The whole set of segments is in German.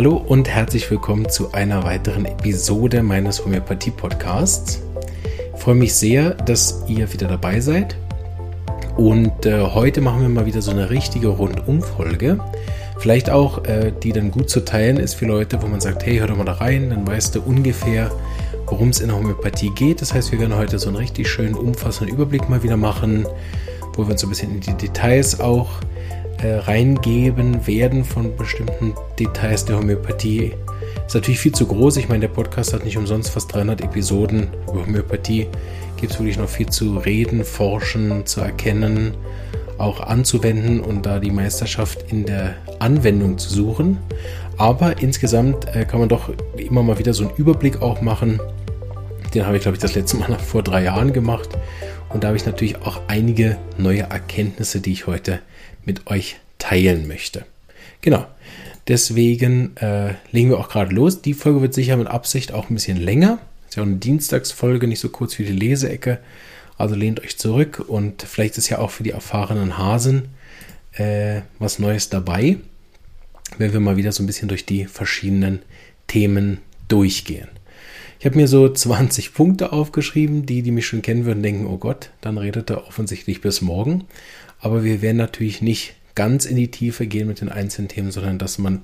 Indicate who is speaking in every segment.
Speaker 1: Hallo und herzlich willkommen zu einer weiteren Episode meines Homöopathie-Podcasts. Ich freue mich sehr, dass ihr wieder dabei seid. Und äh, heute machen wir mal wieder so eine richtige Rundumfolge. Vielleicht auch, äh, die dann gut zu teilen ist für Leute, wo man sagt, hey, hör doch mal da rein, dann weißt du ungefähr, worum es in der Homöopathie geht. Das heißt, wir werden heute so einen richtig schönen, umfassenden Überblick mal wieder machen, wo wir uns so ein bisschen in die Details auch äh, reingeben werden von bestimmten Details der Homöopathie. Ist natürlich viel zu groß. Ich meine, der Podcast hat nicht umsonst fast 300 Episoden. Über Homöopathie gibt es wirklich noch viel zu reden, forschen, zu erkennen, auch anzuwenden und da die Meisterschaft in der Anwendung zu suchen. Aber insgesamt äh, kann man doch immer mal wieder so einen Überblick auch machen. Den habe ich, glaube ich, das letzte Mal vor drei Jahren gemacht. Und da habe ich natürlich auch einige neue Erkenntnisse, die ich heute mit euch teilen möchte. Genau. Deswegen äh, legen wir auch gerade los. Die Folge wird sicher mit Absicht auch ein bisschen länger. Ist ja auch eine Dienstagsfolge, nicht so kurz wie die Leseecke. Also lehnt euch zurück und vielleicht ist ja auch für die erfahrenen Hasen äh, was Neues dabei, wenn wir mal wieder so ein bisschen durch die verschiedenen Themen durchgehen. Ich habe mir so 20 Punkte aufgeschrieben. Die, die mich schon kennen würden, denken, oh Gott, dann redet er offensichtlich bis morgen. Aber wir werden natürlich nicht ganz in die Tiefe gehen mit den einzelnen Themen, sondern dass man,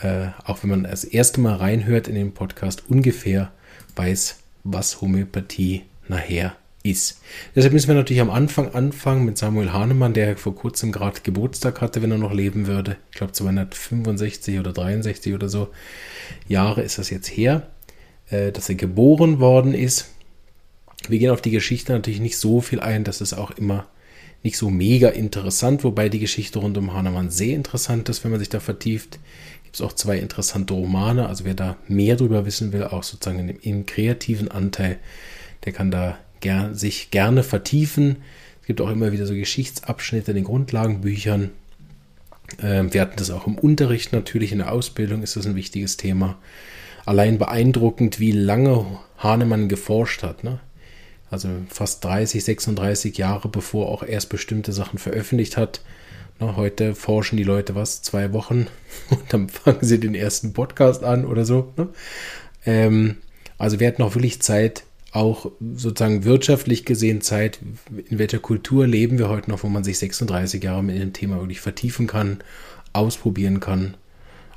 Speaker 1: äh, auch wenn man das erste Mal reinhört in den Podcast, ungefähr weiß, was Homöopathie nachher ist. Deshalb müssen wir natürlich am Anfang anfangen mit Samuel Hahnemann, der vor kurzem gerade Geburtstag hatte, wenn er noch leben würde. Ich glaube 265 oder 63 oder so Jahre ist das jetzt her, äh, dass er geboren worden ist. Wir gehen auf die Geschichte natürlich nicht so viel ein, dass es auch immer nicht so mega interessant, wobei die Geschichte rund um Hahnemann sehr interessant ist, wenn man sich da vertieft. Gibt es auch zwei interessante Romane, also wer da mehr drüber wissen will, auch sozusagen im, im kreativen Anteil, der kann da ger sich gerne vertiefen. Es gibt auch immer wieder so Geschichtsabschnitte in den Grundlagenbüchern. Ähm, wir hatten das auch im Unterricht natürlich, in der Ausbildung ist das ein wichtiges Thema. Allein beeindruckend, wie lange Hahnemann geforscht hat. Ne? Also fast 30, 36 Jahre bevor auch erst bestimmte Sachen veröffentlicht hat. Na, heute forschen die Leute was, zwei Wochen und dann fangen sie den ersten Podcast an oder so. Ne? Ähm, also wir hatten auch wirklich Zeit, auch sozusagen wirtschaftlich gesehen Zeit, in welcher Kultur leben wir heute noch, wo man sich 36 Jahre mit dem Thema wirklich vertiefen kann, ausprobieren kann.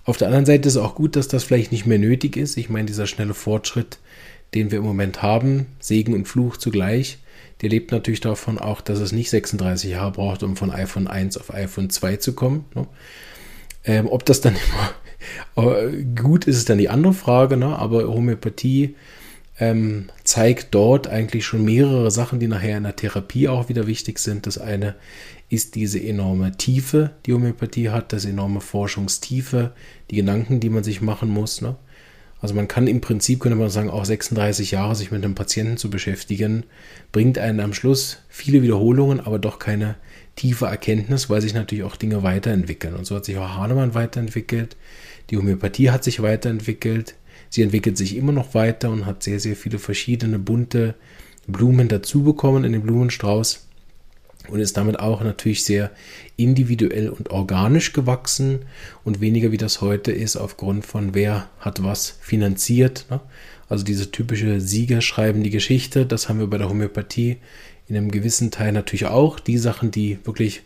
Speaker 1: Auf der anderen Seite ist es auch gut, dass das vielleicht nicht mehr nötig ist. Ich meine, dieser schnelle Fortschritt den wir im Moment haben, Segen und Fluch zugleich, der lebt natürlich davon auch, dass es nicht 36 Jahre braucht, um von iPhone 1 auf iPhone 2 zu kommen. Ne? Ähm, ob das dann immer gut ist, ist dann die andere Frage, ne? aber Homöopathie ähm, zeigt dort eigentlich schon mehrere Sachen, die nachher in der Therapie auch wieder wichtig sind. Das eine ist diese enorme Tiefe, die Homöopathie hat, das enorme Forschungstiefe, die Gedanken, die man sich machen muss. Ne? Also man kann im Prinzip, könnte man sagen, auch 36 Jahre sich mit einem Patienten zu beschäftigen, bringt einen am Schluss viele Wiederholungen, aber doch keine tiefe Erkenntnis, weil sich natürlich auch Dinge weiterentwickeln. Und so hat sich auch Hahnemann weiterentwickelt, die Homöopathie hat sich weiterentwickelt, sie entwickelt sich immer noch weiter und hat sehr, sehr viele verschiedene bunte Blumen dazu bekommen in den Blumenstrauß und ist damit auch natürlich sehr individuell und organisch gewachsen und weniger wie das heute ist aufgrund von wer hat was finanziert. Ne? Also diese typische Sieger schreiben die Geschichte, das haben wir bei der Homöopathie in einem gewissen Teil natürlich auch. Die Sachen, die wirklich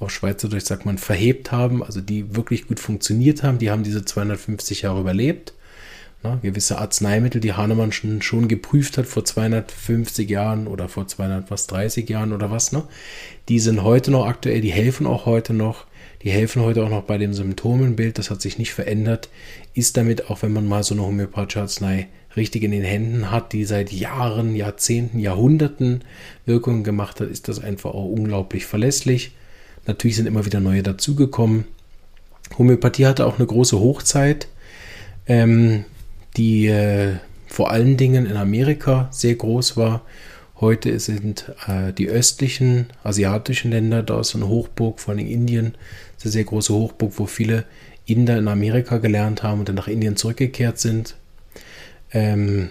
Speaker 1: auf Schweizerdeutsch sagt man verhebt haben, also die wirklich gut funktioniert haben, die haben diese 250 Jahre überlebt. Ne, gewisse Arzneimittel, die Hahnemann schon, schon geprüft hat vor 250 Jahren oder vor 230 Jahren oder was, ne? Die sind heute noch aktuell, die helfen auch heute noch. Die helfen heute auch noch bei dem Symptomenbild, das hat sich nicht verändert. Ist damit, auch wenn man mal so eine homöopathische Arznei richtig in den Händen hat, die seit Jahren, Jahrzehnten, Jahrhunderten Wirkungen gemacht hat, ist das einfach auch unglaublich verlässlich. Natürlich sind immer wieder neue dazugekommen. Homöopathie hatte auch eine große Hochzeit. Ähm, die äh, vor allen Dingen in Amerika sehr groß war. Heute sind äh, die östlichen asiatischen Länder, da ist eine Hochburg, vor allem Indien, eine sehr große Hochburg, wo viele Inder in Amerika gelernt haben und dann nach Indien zurückgekehrt sind. Ähm,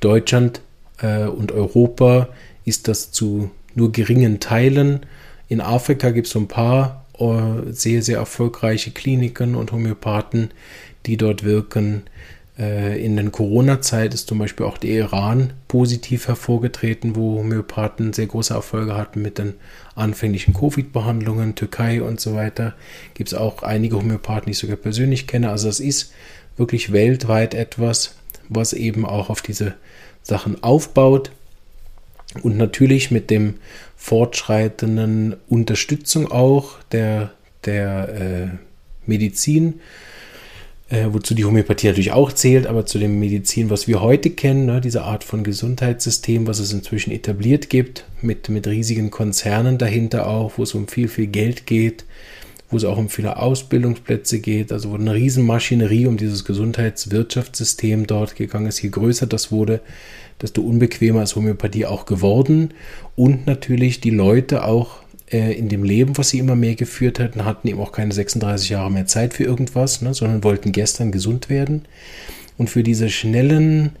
Speaker 1: Deutschland äh, und Europa ist das zu nur geringen Teilen. In Afrika gibt es so ein paar äh, sehr, sehr erfolgreiche Kliniken und Homöopathen, die dort wirken. Äh, in der Corona-Zeit ist zum Beispiel auch der Iran positiv hervorgetreten, wo Homöopathen sehr große Erfolge hatten mit den anfänglichen Covid-Behandlungen, Türkei und so weiter. Gibt es auch einige Homöopathen, die ich sogar persönlich kenne. Also es ist wirklich weltweit etwas, was eben auch auf diese Sachen aufbaut und natürlich mit dem fortschreitenden Unterstützung auch der, der äh, Medizin äh, wozu die Homöopathie natürlich auch zählt, aber zu dem Medizin, was wir heute kennen, ne, diese Art von Gesundheitssystem, was es inzwischen etabliert gibt, mit, mit riesigen Konzernen dahinter auch, wo es um viel, viel Geld geht, wo es auch um viele Ausbildungsplätze geht, also wo eine Riesenmaschinerie um dieses Gesundheitswirtschaftssystem dort gegangen ist. Je größer das wurde, desto unbequemer ist Homöopathie auch geworden und natürlich die Leute auch äh, in dem Leben, was sie immer mehr geführt hatten, hatten eben auch keine 36 Jahre mehr Zeit für irgendwas, ne, sondern wollten gestern gesund werden. Und für diese schnellen,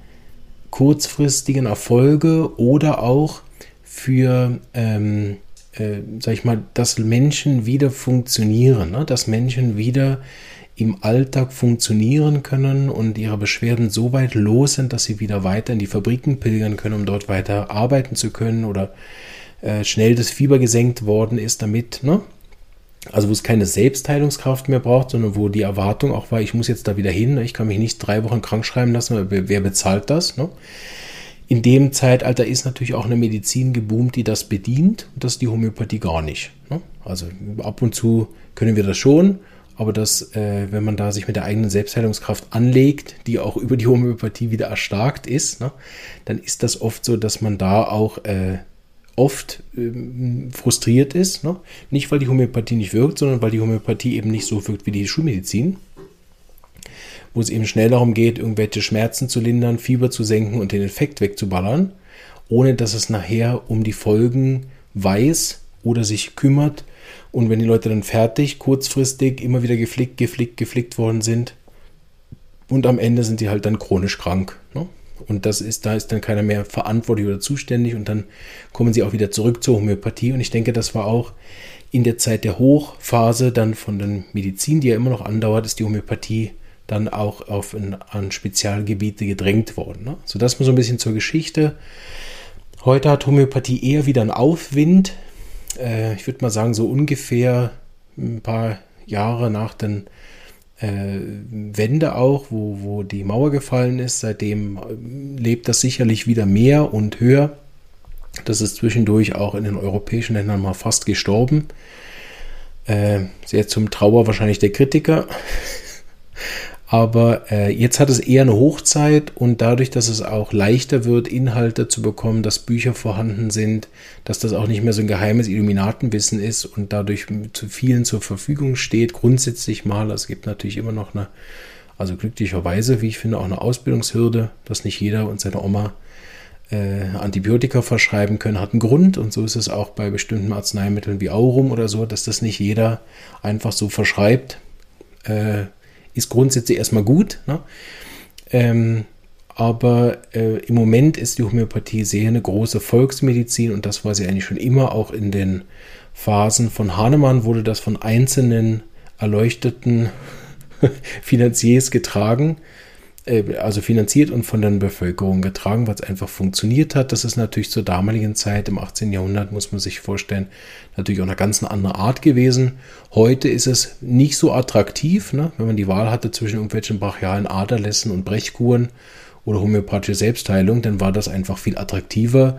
Speaker 1: kurzfristigen Erfolge oder auch für, ähm, äh, sag ich mal, dass Menschen wieder funktionieren, ne, dass Menschen wieder im Alltag funktionieren können und ihre Beschwerden so weit los sind, dass sie wieder weiter in die Fabriken pilgern können, um dort weiter arbeiten zu können oder äh, schnell das Fieber gesenkt worden ist damit, ne? Also wo es keine Selbstheilungskraft mehr braucht, sondern wo die Erwartung auch war, ich muss jetzt da wieder hin, ne? ich kann mich nicht drei Wochen krank schreiben lassen, wer bezahlt das? Ne? In dem Zeitalter ist natürlich auch eine Medizin geboomt, die das bedient und das ist die Homöopathie gar nicht. Ne? Also ab und zu können wir das schon, aber das, äh, wenn man da sich mit der eigenen Selbstheilungskraft anlegt, die auch über die Homöopathie wieder erstarkt ist, ne, dann ist das oft so, dass man da auch äh, oft ähm, frustriert ist. Ne? Nicht, weil die Homöopathie nicht wirkt, sondern weil die Homöopathie eben nicht so wirkt wie die Schulmedizin. Wo es eben schnell darum geht, irgendwelche Schmerzen zu lindern, Fieber zu senken und den Effekt wegzuballern, ohne dass es nachher um die Folgen weiß oder sich kümmert. Und wenn die Leute dann fertig, kurzfristig immer wieder geflickt, geflickt, geflickt worden sind, und am Ende sind die halt dann chronisch krank. Und das ist, da ist dann keiner mehr verantwortlich oder zuständig und dann kommen sie auch wieder zurück zur Homöopathie. Und ich denke, das war auch in der Zeit der Hochphase dann von der Medizin, die ja immer noch andauert, ist die Homöopathie dann auch auf ein, an Spezialgebiete gedrängt worden. Ne? So das mal so ein bisschen zur Geschichte. Heute hat Homöopathie eher wieder einen Aufwind. Äh, ich würde mal sagen, so ungefähr ein paar Jahre nach den äh, Wende auch, wo, wo die Mauer gefallen ist. Seitdem äh, lebt das sicherlich wieder mehr und höher. Das ist zwischendurch auch in den europäischen Ländern mal fast gestorben. Äh, sehr zum Trauer wahrscheinlich der Kritiker. Aber äh, jetzt hat es eher eine Hochzeit und dadurch, dass es auch leichter wird, Inhalte zu bekommen, dass Bücher vorhanden sind, dass das auch nicht mehr so ein geheimes Illuminatenwissen ist und dadurch zu vielen zur Verfügung steht, grundsätzlich mal. Es gibt natürlich immer noch eine, also glücklicherweise, wie ich finde, auch eine Ausbildungshürde, dass nicht jeder und seine Oma äh, Antibiotika verschreiben können, hat einen Grund. Und so ist es auch bei bestimmten Arzneimitteln wie Aurum oder so, dass das nicht jeder einfach so verschreibt. Äh, ist grundsätzlich erstmal gut. Ne? Ähm, aber äh, im Moment ist die Homöopathie sehr eine große Volksmedizin und das war sie eigentlich schon immer. Auch in den Phasen von Hahnemann wurde das von einzelnen erleuchteten Finanziers getragen. Äh, also finanziert und von der Bevölkerung getragen, weil es einfach funktioniert hat. Das ist natürlich zur damaligen Zeit im 18. Jahrhundert, muss man sich vorstellen, natürlich auch eine ganz andere Art gewesen. Heute ist es nicht so attraktiv, ne? wenn man die Wahl hatte zwischen irgendwelchen brachialen Aderlässen und Brechkuren oder homöopathische Selbstheilung, dann war das einfach viel attraktiver.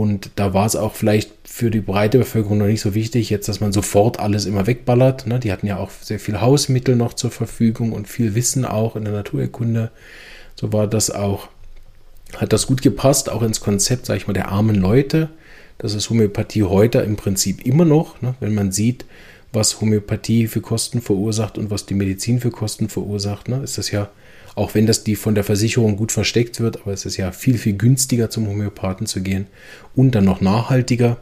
Speaker 1: Und da war es auch vielleicht für die breite Bevölkerung noch nicht so wichtig, jetzt, dass man sofort alles immer wegballert. Ne? Die hatten ja auch sehr viel Hausmittel noch zur Verfügung und viel Wissen auch in der Naturerkunde. So war das auch, hat das gut gepasst, auch ins Konzept, sag ich mal, der armen Leute. Das ist Homöopathie heute im Prinzip immer noch, ne? wenn man sieht, was Homöopathie für Kosten verursacht und was die Medizin für Kosten verursacht, ne? ist das ja auch wenn das die von der Versicherung gut versteckt wird, aber es ist ja viel, viel günstiger zum Homöopathen zu gehen und dann noch nachhaltiger.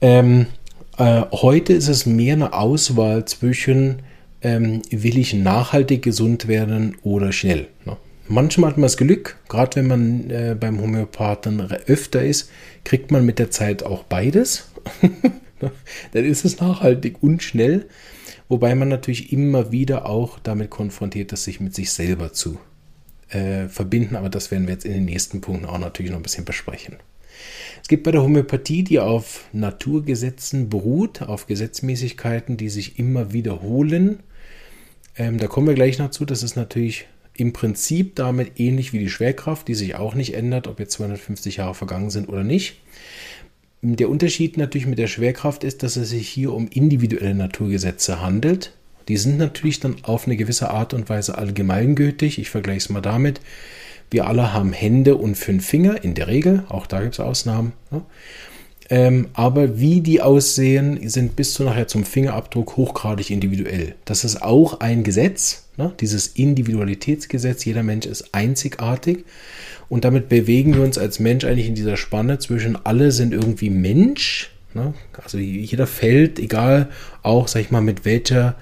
Speaker 1: Ähm, äh, heute ist es mehr eine Auswahl zwischen, ähm, will ich nachhaltig gesund werden oder schnell. Ne? Manchmal hat man das Glück, gerade wenn man äh, beim Homöopathen öfter ist, kriegt man mit der Zeit auch beides. ne, dann ist es nachhaltig und schnell, wobei man natürlich immer wieder auch damit konfrontiert ist, sich mit sich selber zu äh, verbinden, aber das werden wir jetzt in den nächsten Punkten auch natürlich noch ein bisschen besprechen. Es gibt bei der Homöopathie, die auf Naturgesetzen beruht, auf Gesetzmäßigkeiten, die sich immer wiederholen. Ähm, da kommen wir gleich noch zu. Das ist natürlich im Prinzip damit ähnlich wie die Schwerkraft, die sich auch nicht ändert, ob jetzt 250 Jahre vergangen sind oder nicht. Der Unterschied natürlich mit der Schwerkraft ist, dass es sich hier um individuelle Naturgesetze handelt. Die sind natürlich dann auf eine gewisse Art und Weise allgemeingültig. Ich vergleiche es mal damit. Wir alle haben Hände und fünf Finger, in der Regel. Auch da gibt es Ausnahmen. Ja. Ähm, aber wie die aussehen, sind bis zu nachher zum Fingerabdruck hochgradig individuell. Das ist auch ein Gesetz, ne? dieses Individualitätsgesetz. Jeder Mensch ist einzigartig. Und damit bewegen wir uns als Mensch eigentlich in dieser Spanne zwischen alle sind irgendwie Mensch. Ne? Also jeder fällt, egal auch, sag ich mal, mit welcher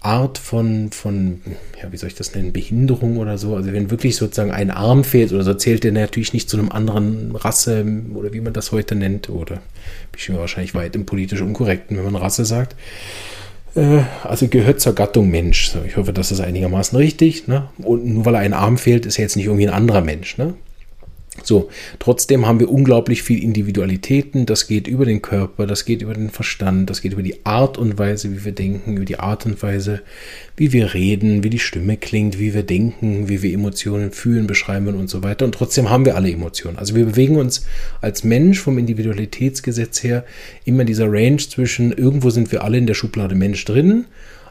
Speaker 1: Art von, von, ja, wie soll ich das nennen, Behinderung oder so. Also wenn wirklich sozusagen ein Arm fehlt oder so, zählt der natürlich nicht zu einem anderen Rasse oder wie man das heute nennt. Oder bin ich wahrscheinlich weit im politisch Unkorrekten, wenn man Rasse sagt. Äh, also gehört zur Gattung Mensch. Ich hoffe, das ist einigermaßen richtig. Ne? Und nur weil ein Arm fehlt, ist er jetzt nicht irgendwie ein anderer Mensch. Ne? So, trotzdem haben wir unglaublich viel Individualitäten. Das geht über den Körper, das geht über den Verstand, das geht über die Art und Weise, wie wir denken, über die Art und Weise, wie wir reden, wie die Stimme klingt, wie wir denken, wie wir Emotionen fühlen, beschreiben und so weiter. Und trotzdem haben wir alle Emotionen. Also wir bewegen uns als Mensch vom Individualitätsgesetz her immer in dieser Range zwischen irgendwo sind wir alle in der Schublade Mensch drin,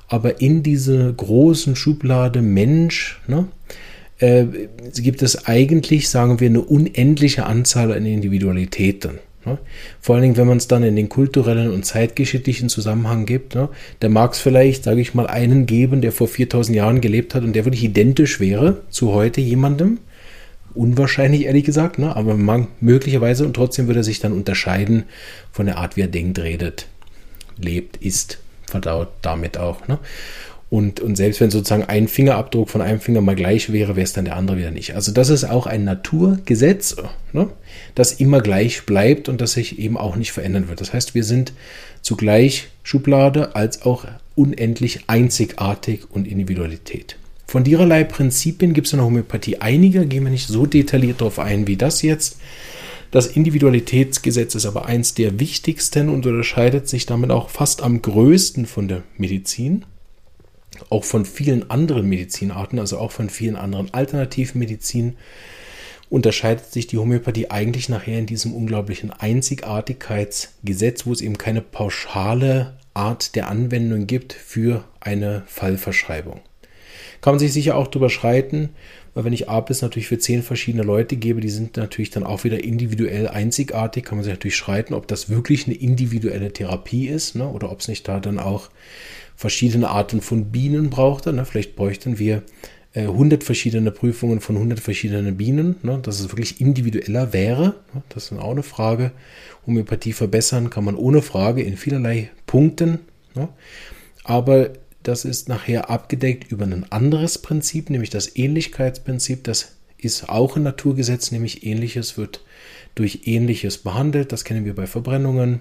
Speaker 1: aber in diese großen Schublade Mensch, ne? Äh, gibt es eigentlich, sagen wir, eine unendliche Anzahl an Individualitäten. Ne? Vor allen Dingen, wenn man es dann in den kulturellen und zeitgeschichtlichen Zusammenhang gibt, ne? da mag es vielleicht, sage ich mal, einen geben, der vor 4000 Jahren gelebt hat und der wirklich identisch wäre zu heute jemandem. Unwahrscheinlich, ehrlich gesagt, ne? aber man, möglicherweise und trotzdem würde er sich dann unterscheiden von der Art, wie er denkt, redet, lebt, isst, verdaut damit auch. Ne? Und, und selbst wenn sozusagen ein Fingerabdruck von einem Finger mal gleich wäre, wäre es dann der andere wieder nicht. Also das ist auch ein Naturgesetz, ne, das immer gleich bleibt und das sich eben auch nicht verändern wird. Das heißt, wir sind zugleich Schublade als auch unendlich einzigartig und Individualität. Von dererlei Prinzipien gibt es in der Homöopathie einige, gehen wir nicht so detailliert darauf ein wie das jetzt. Das Individualitätsgesetz ist aber eins der wichtigsten und unterscheidet sich damit auch fast am größten von der Medizin auch von vielen anderen Medizinarten, also auch von vielen anderen Alternativmedizin, unterscheidet sich die Homöopathie eigentlich nachher in diesem unglaublichen Einzigartigkeitsgesetz, wo es eben keine pauschale Art der Anwendung gibt für eine Fallverschreibung. Kann man sich sicher auch drüber schreiten, weil wenn ich Apis natürlich für zehn verschiedene Leute gebe, die sind natürlich dann auch wieder individuell einzigartig, kann man sich natürlich schreiten, ob das wirklich eine individuelle Therapie ist ne, oder ob es nicht da dann auch verschiedene Arten von Bienen brauchte. Ne? Vielleicht bräuchten wir äh, 100 verschiedene Prüfungen von 100 verschiedenen Bienen, ne? dass es wirklich individueller wäre. Ne? Das ist auch eine Frage. Homöopathie verbessern kann man ohne Frage in vielerlei Punkten. Ne? Aber das ist nachher abgedeckt über ein anderes Prinzip, nämlich das Ähnlichkeitsprinzip. Das ist auch ein Naturgesetz, nämlich Ähnliches wird durch Ähnliches behandelt. Das kennen wir bei Verbrennungen,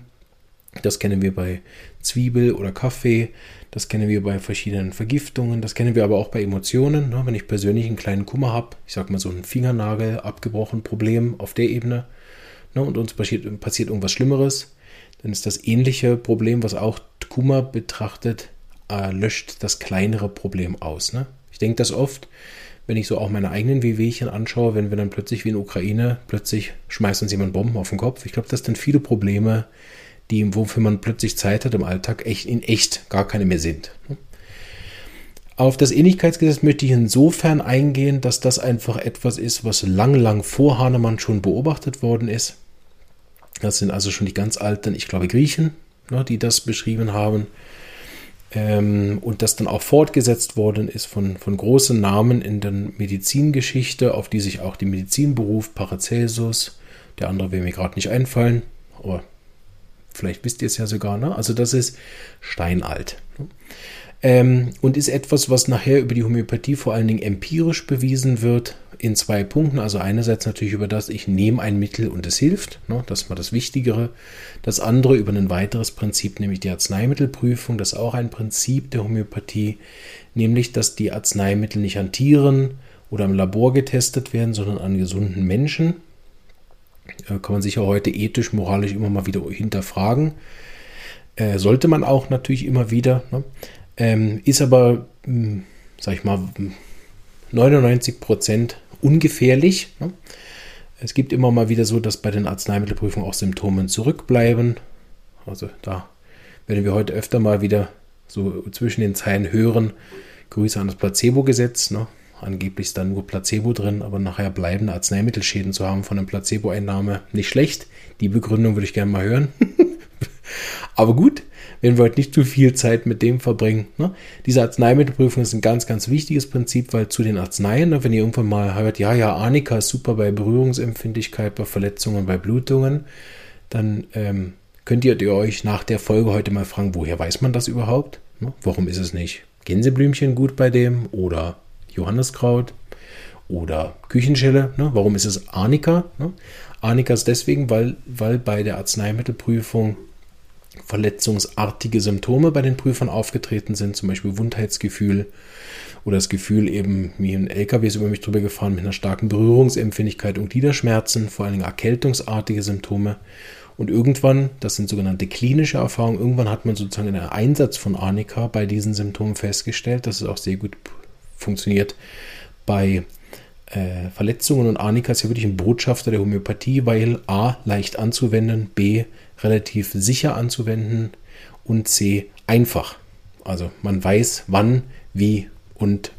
Speaker 1: das kennen wir bei Zwiebel oder Kaffee, das kennen wir bei verschiedenen Vergiftungen, das kennen wir aber auch bei Emotionen. Ne? Wenn ich persönlich einen kleinen Kummer habe, ich sage mal so ein Fingernagel abgebrochen, Problem auf der Ebene, ne? und uns passiert, passiert irgendwas Schlimmeres, dann ist das ähnliche Problem, was auch Kummer betrachtet, äh, löscht das kleinere Problem aus. Ne? Ich denke das oft, wenn ich so auch meine eigenen Wehwehchen anschaue, wenn wir dann plötzlich wie in Ukraine, plötzlich schmeißt uns jemand Bomben auf den Kopf. Ich glaube, das sind viele Probleme, die, wofür man plötzlich Zeit hat im Alltag, echt in echt gar keine mehr sind. Auf das Ähnlichkeitsgesetz möchte ich insofern eingehen, dass das einfach etwas ist, was lang, lang vor Hahnemann schon beobachtet worden ist. Das sind also schon die ganz alten, ich glaube, Griechen, ne, die das beschrieben haben. Ähm, und das dann auch fortgesetzt worden ist von, von großen Namen in der Medizingeschichte, auf die sich auch die Medizinberuf Paracelsus, der andere will mir gerade nicht einfallen, aber Vielleicht wisst ihr es ja sogar, ne? Also das ist steinalt. ähm, und ist etwas, was nachher über die Homöopathie vor allen Dingen empirisch bewiesen wird in zwei Punkten. Also einerseits natürlich über das, ich nehme ein Mittel und es hilft, ne, das war das Wichtigere. Das andere über ein weiteres Prinzip, nämlich die Arzneimittelprüfung, das ist auch ein Prinzip der Homöopathie, nämlich dass die Arzneimittel nicht an Tieren oder im Labor getestet werden, sondern an gesunden Menschen. Äh, kann man sicher heute ethisch, moralisch immer mal wieder hinterfragen. Äh, sollte man auch natürlich immer wieder. Ne? Ähm, ist aber, hm, sag ich mal, 99 Prozent ungefährlich. Ne? Es gibt immer mal wieder so, dass bei den Arzneimittelprüfungen auch Symptome zurückbleiben. Also da werden wir heute öfter mal wieder so zwischen den Zeilen hören. Grüße an das Placebo-Gesetz. Ne? Angeblich ist da nur Placebo drin, aber nachher bleibende Arzneimittelschäden zu haben von einer Placebo-Einnahme nicht schlecht. Die Begründung würde ich gerne mal hören. aber gut, wenn wir heute nicht zu viel Zeit mit dem verbringen. Ne? Diese Arzneimittelprüfung ist ein ganz, ganz wichtiges Prinzip, weil zu den Arzneien, ne, wenn ihr irgendwann mal hört, ja, ja, Arnika ist super bei Berührungsempfindlichkeit, bei Verletzungen, bei Blutungen, dann ähm, könnt ihr euch nach der Folge heute mal fragen, woher weiß man das überhaupt? Ne? Warum ist es nicht Gänseblümchen gut bei dem oder Johanneskraut oder Küchenschelle? Ne? Warum ist es Arnika? Ne? Arnika ist deswegen, weil, weil bei der Arzneimittelprüfung verletzungsartige Symptome bei den Prüfern aufgetreten sind, zum Beispiel Wundheitsgefühl oder das Gefühl eben, wie ein LKW ist über mich drüber gefahren mit einer starken Berührungsempfindlichkeit und Gliederschmerzen, vor allem erkältungsartige Symptome. Und irgendwann, das sind sogenannte klinische Erfahrungen, irgendwann hat man sozusagen einen Einsatz von Arnika bei diesen Symptomen festgestellt, dass es auch sehr gut funktioniert bei äh, Verletzungen. Und Arnika ist ja wirklich ein Botschafter der Homöopathie, weil A, leicht anzuwenden, B, relativ sicher anzuwenden und C einfach. Also man weiß, wann, wie und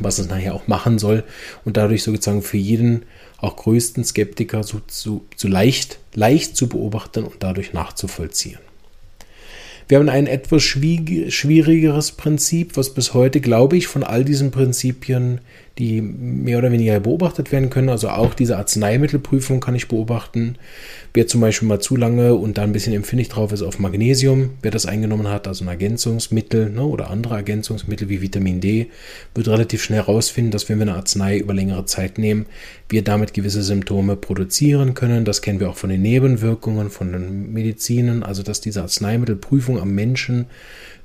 Speaker 1: was es nachher auch machen soll und dadurch sozusagen für jeden auch größten Skeptiker so, so, so leicht, leicht zu beobachten und dadurch nachzuvollziehen. Wir haben ein etwas schwierigeres Prinzip, was bis heute, glaube ich, von all diesen Prinzipien die mehr oder weniger beobachtet werden können. Also auch diese Arzneimittelprüfung kann ich beobachten. Wer zum Beispiel mal zu lange und da ein bisschen empfindlich drauf ist auf Magnesium, wer das eingenommen hat, also ein Ergänzungsmittel ne, oder andere Ergänzungsmittel wie Vitamin D, wird relativ schnell herausfinden, dass wenn wir eine Arznei über längere Zeit nehmen, wir damit gewisse Symptome produzieren können. Das kennen wir auch von den Nebenwirkungen, von den Medizinen, also dass diese Arzneimittelprüfung am Menschen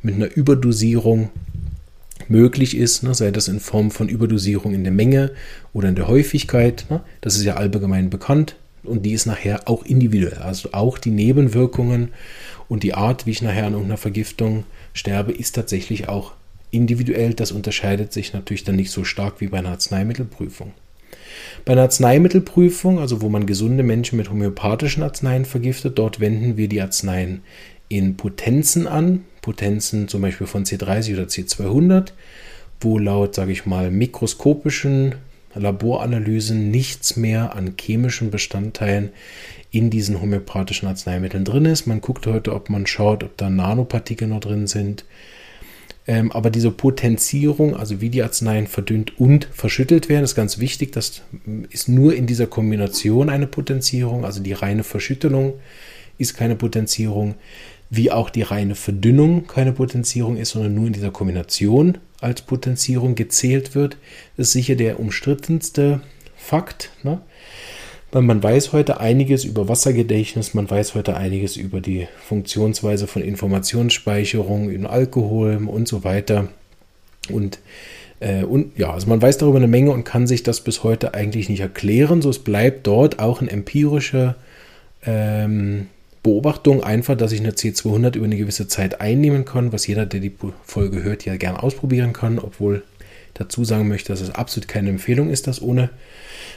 Speaker 1: mit einer Überdosierung möglich ist, ne, sei das in Form von Überdosierung in der Menge oder in der Häufigkeit. Ne, das ist ja allgemein bekannt und die ist nachher auch individuell. Also auch die Nebenwirkungen und die Art, wie ich nachher an irgendeiner Vergiftung sterbe, ist tatsächlich auch individuell. Das unterscheidet sich natürlich dann nicht so stark wie bei einer Arzneimittelprüfung. Bei einer Arzneimittelprüfung, also wo man gesunde Menschen mit homöopathischen Arzneien vergiftet, dort wenden wir die Arzneien in Potenzen an, Potenzen zum Beispiel von C30 oder C200, wo laut, sage ich mal, mikroskopischen Laboranalysen nichts mehr an chemischen Bestandteilen in diesen homöopathischen Arzneimitteln drin ist. Man guckt heute, ob man schaut, ob da Nanopartikel noch drin sind. Ähm, aber diese Potenzierung, also wie die Arzneien verdünnt und verschüttelt werden, ist ganz wichtig. Das ist nur in dieser Kombination eine Potenzierung. Also die reine Verschüttelung ist keine Potenzierung wie auch die reine Verdünnung keine Potenzierung ist, sondern nur in dieser Kombination als Potenzierung gezählt wird, ist sicher der umstrittenste Fakt. Ne? Weil man weiß heute einiges über Wassergedächtnis, man weiß heute einiges über die Funktionsweise von Informationsspeicherung in Alkohol und so weiter. Und, äh, und ja, also man weiß darüber eine Menge und kann sich das bis heute eigentlich nicht erklären. So es bleibt dort auch ein empirischer ähm, Beobachtung einfach, dass ich eine C200 über eine gewisse Zeit einnehmen kann, was jeder, der die Folge hört, ja gern ausprobieren kann, obwohl dazu sagen möchte, dass es absolut keine Empfehlung ist, das ohne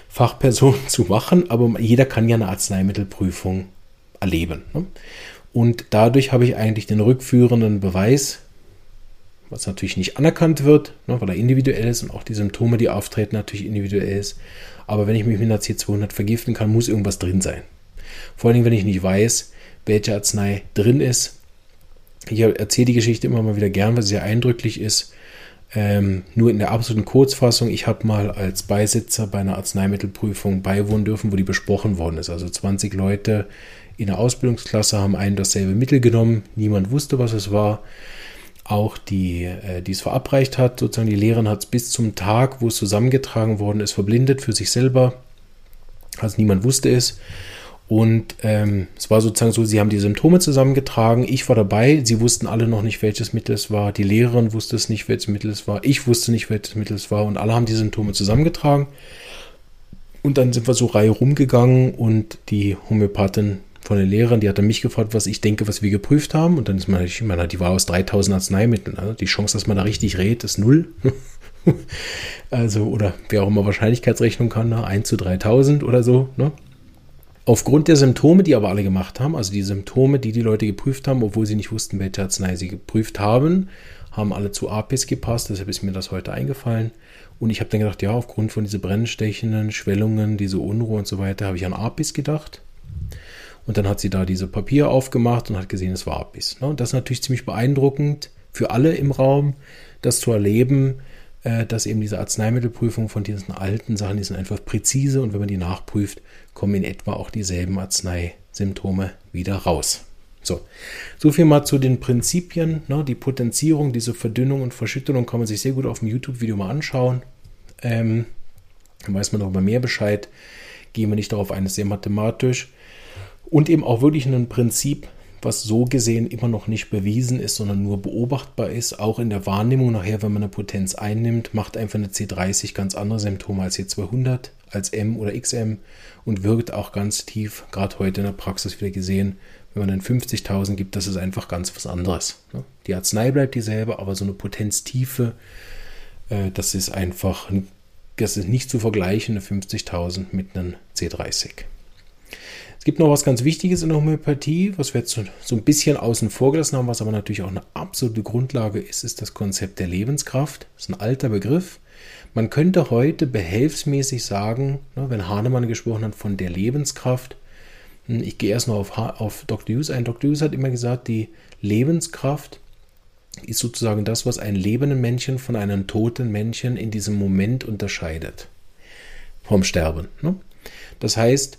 Speaker 1: Fachperson zu machen, aber jeder kann ja eine Arzneimittelprüfung erleben. Ne? Und dadurch habe ich eigentlich den rückführenden Beweis, was natürlich nicht anerkannt wird, ne, weil er individuell ist und auch die Symptome, die auftreten, natürlich individuell ist. Aber wenn ich mich mit einer C200 vergiften kann, muss irgendwas drin sein. Vor allem, wenn ich nicht weiß, welche Arznei drin ist. Ich erzähle die Geschichte immer mal wieder gern, weil sie sehr eindrücklich ist. Ähm, nur in der absoluten Kurzfassung, ich habe mal als Beisitzer bei einer Arzneimittelprüfung beiwohnen dürfen, wo die besprochen worden ist. Also 20 Leute in der Ausbildungsklasse haben einen dasselbe Mittel genommen, niemand wusste, was es war. auch die, äh, die es verabreicht hat, sozusagen die Lehrerin hat es bis zum Tag, wo es zusammengetragen worden ist, verblindet für sich selber. Also niemand wusste es. Und ähm, es war sozusagen so, sie haben die Symptome zusammengetragen. Ich war dabei. Sie wussten alle noch nicht, welches Mittel es war. Die Lehrerin wusste es nicht, welches Mittel es war. Ich wusste nicht, welches Mittel es war. Und alle haben die Symptome zusammengetragen. Und dann sind wir so Reihe rumgegangen und die Homöopathin von der Lehrerin, die hat dann mich gefragt, was ich denke, was wir geprüft haben. Und dann ist man, ich meine, die war aus 3000 Arzneimitteln. Also die Chance, dass man da richtig redet, ist null. also, oder wer auch immer Wahrscheinlichkeitsrechnung kann, ne? 1 zu 3000 oder so. Ne? Aufgrund der Symptome, die aber alle gemacht haben, also die Symptome, die die Leute geprüft haben, obwohl sie nicht wussten, welche Arznei sie geprüft haben, haben alle zu APIS gepasst. Deshalb ist mir das heute eingefallen. Und ich habe dann gedacht, ja, aufgrund von diesen brennstechenden Schwellungen, diese Unruhe und so weiter, habe ich an APIS gedacht. Und dann hat sie da diese Papier aufgemacht und hat gesehen, es war APIS. Ne? Und das ist natürlich ziemlich beeindruckend für alle im Raum, das zu erleben, dass eben diese Arzneimittelprüfung von diesen alten Sachen, die sind einfach präzise und wenn man die nachprüft, kommen in etwa auch dieselben Arzneisymptome wieder raus. So, so viel mal zu den Prinzipien. Ne? Die Potenzierung, diese Verdünnung und Verschüttung kann man sich sehr gut auf dem YouTube-Video mal anschauen. Ähm, dann weiß man darüber mehr Bescheid. Gehen wir nicht darauf ein, ist sehr mathematisch. Und eben auch wirklich ein Prinzip, was so gesehen immer noch nicht bewiesen ist, sondern nur beobachtbar ist. Auch in der Wahrnehmung nachher, wenn man eine Potenz einnimmt, macht einfach eine C30 ganz andere Symptome als C200, als M oder XM und wirkt auch ganz tief, gerade heute in der Praxis wieder gesehen, wenn man dann 50.000 gibt, das ist einfach ganz was anderes. Ne? Die Arznei bleibt dieselbe, aber so eine Potenztiefe, äh, das ist einfach, das ist nicht zu vergleichen, eine 50.000 mit einem C30. Es gibt noch was ganz Wichtiges in der Homöopathie, was wir jetzt so, so ein bisschen außen vor gelassen haben, was aber natürlich auch eine absolute Grundlage ist, ist das Konzept der Lebenskraft. Das ist ein alter Begriff. Man könnte heute behelfsmäßig sagen, ne, wenn Hahnemann gesprochen hat von der Lebenskraft, hm, ich gehe erst noch auf, auf Dr. Hughes ein. Dr. Hughes hat immer gesagt, die Lebenskraft ist sozusagen das, was ein lebenden Männchen von einem toten Männchen in diesem Moment unterscheidet. Vom Sterben. Ne? Das heißt,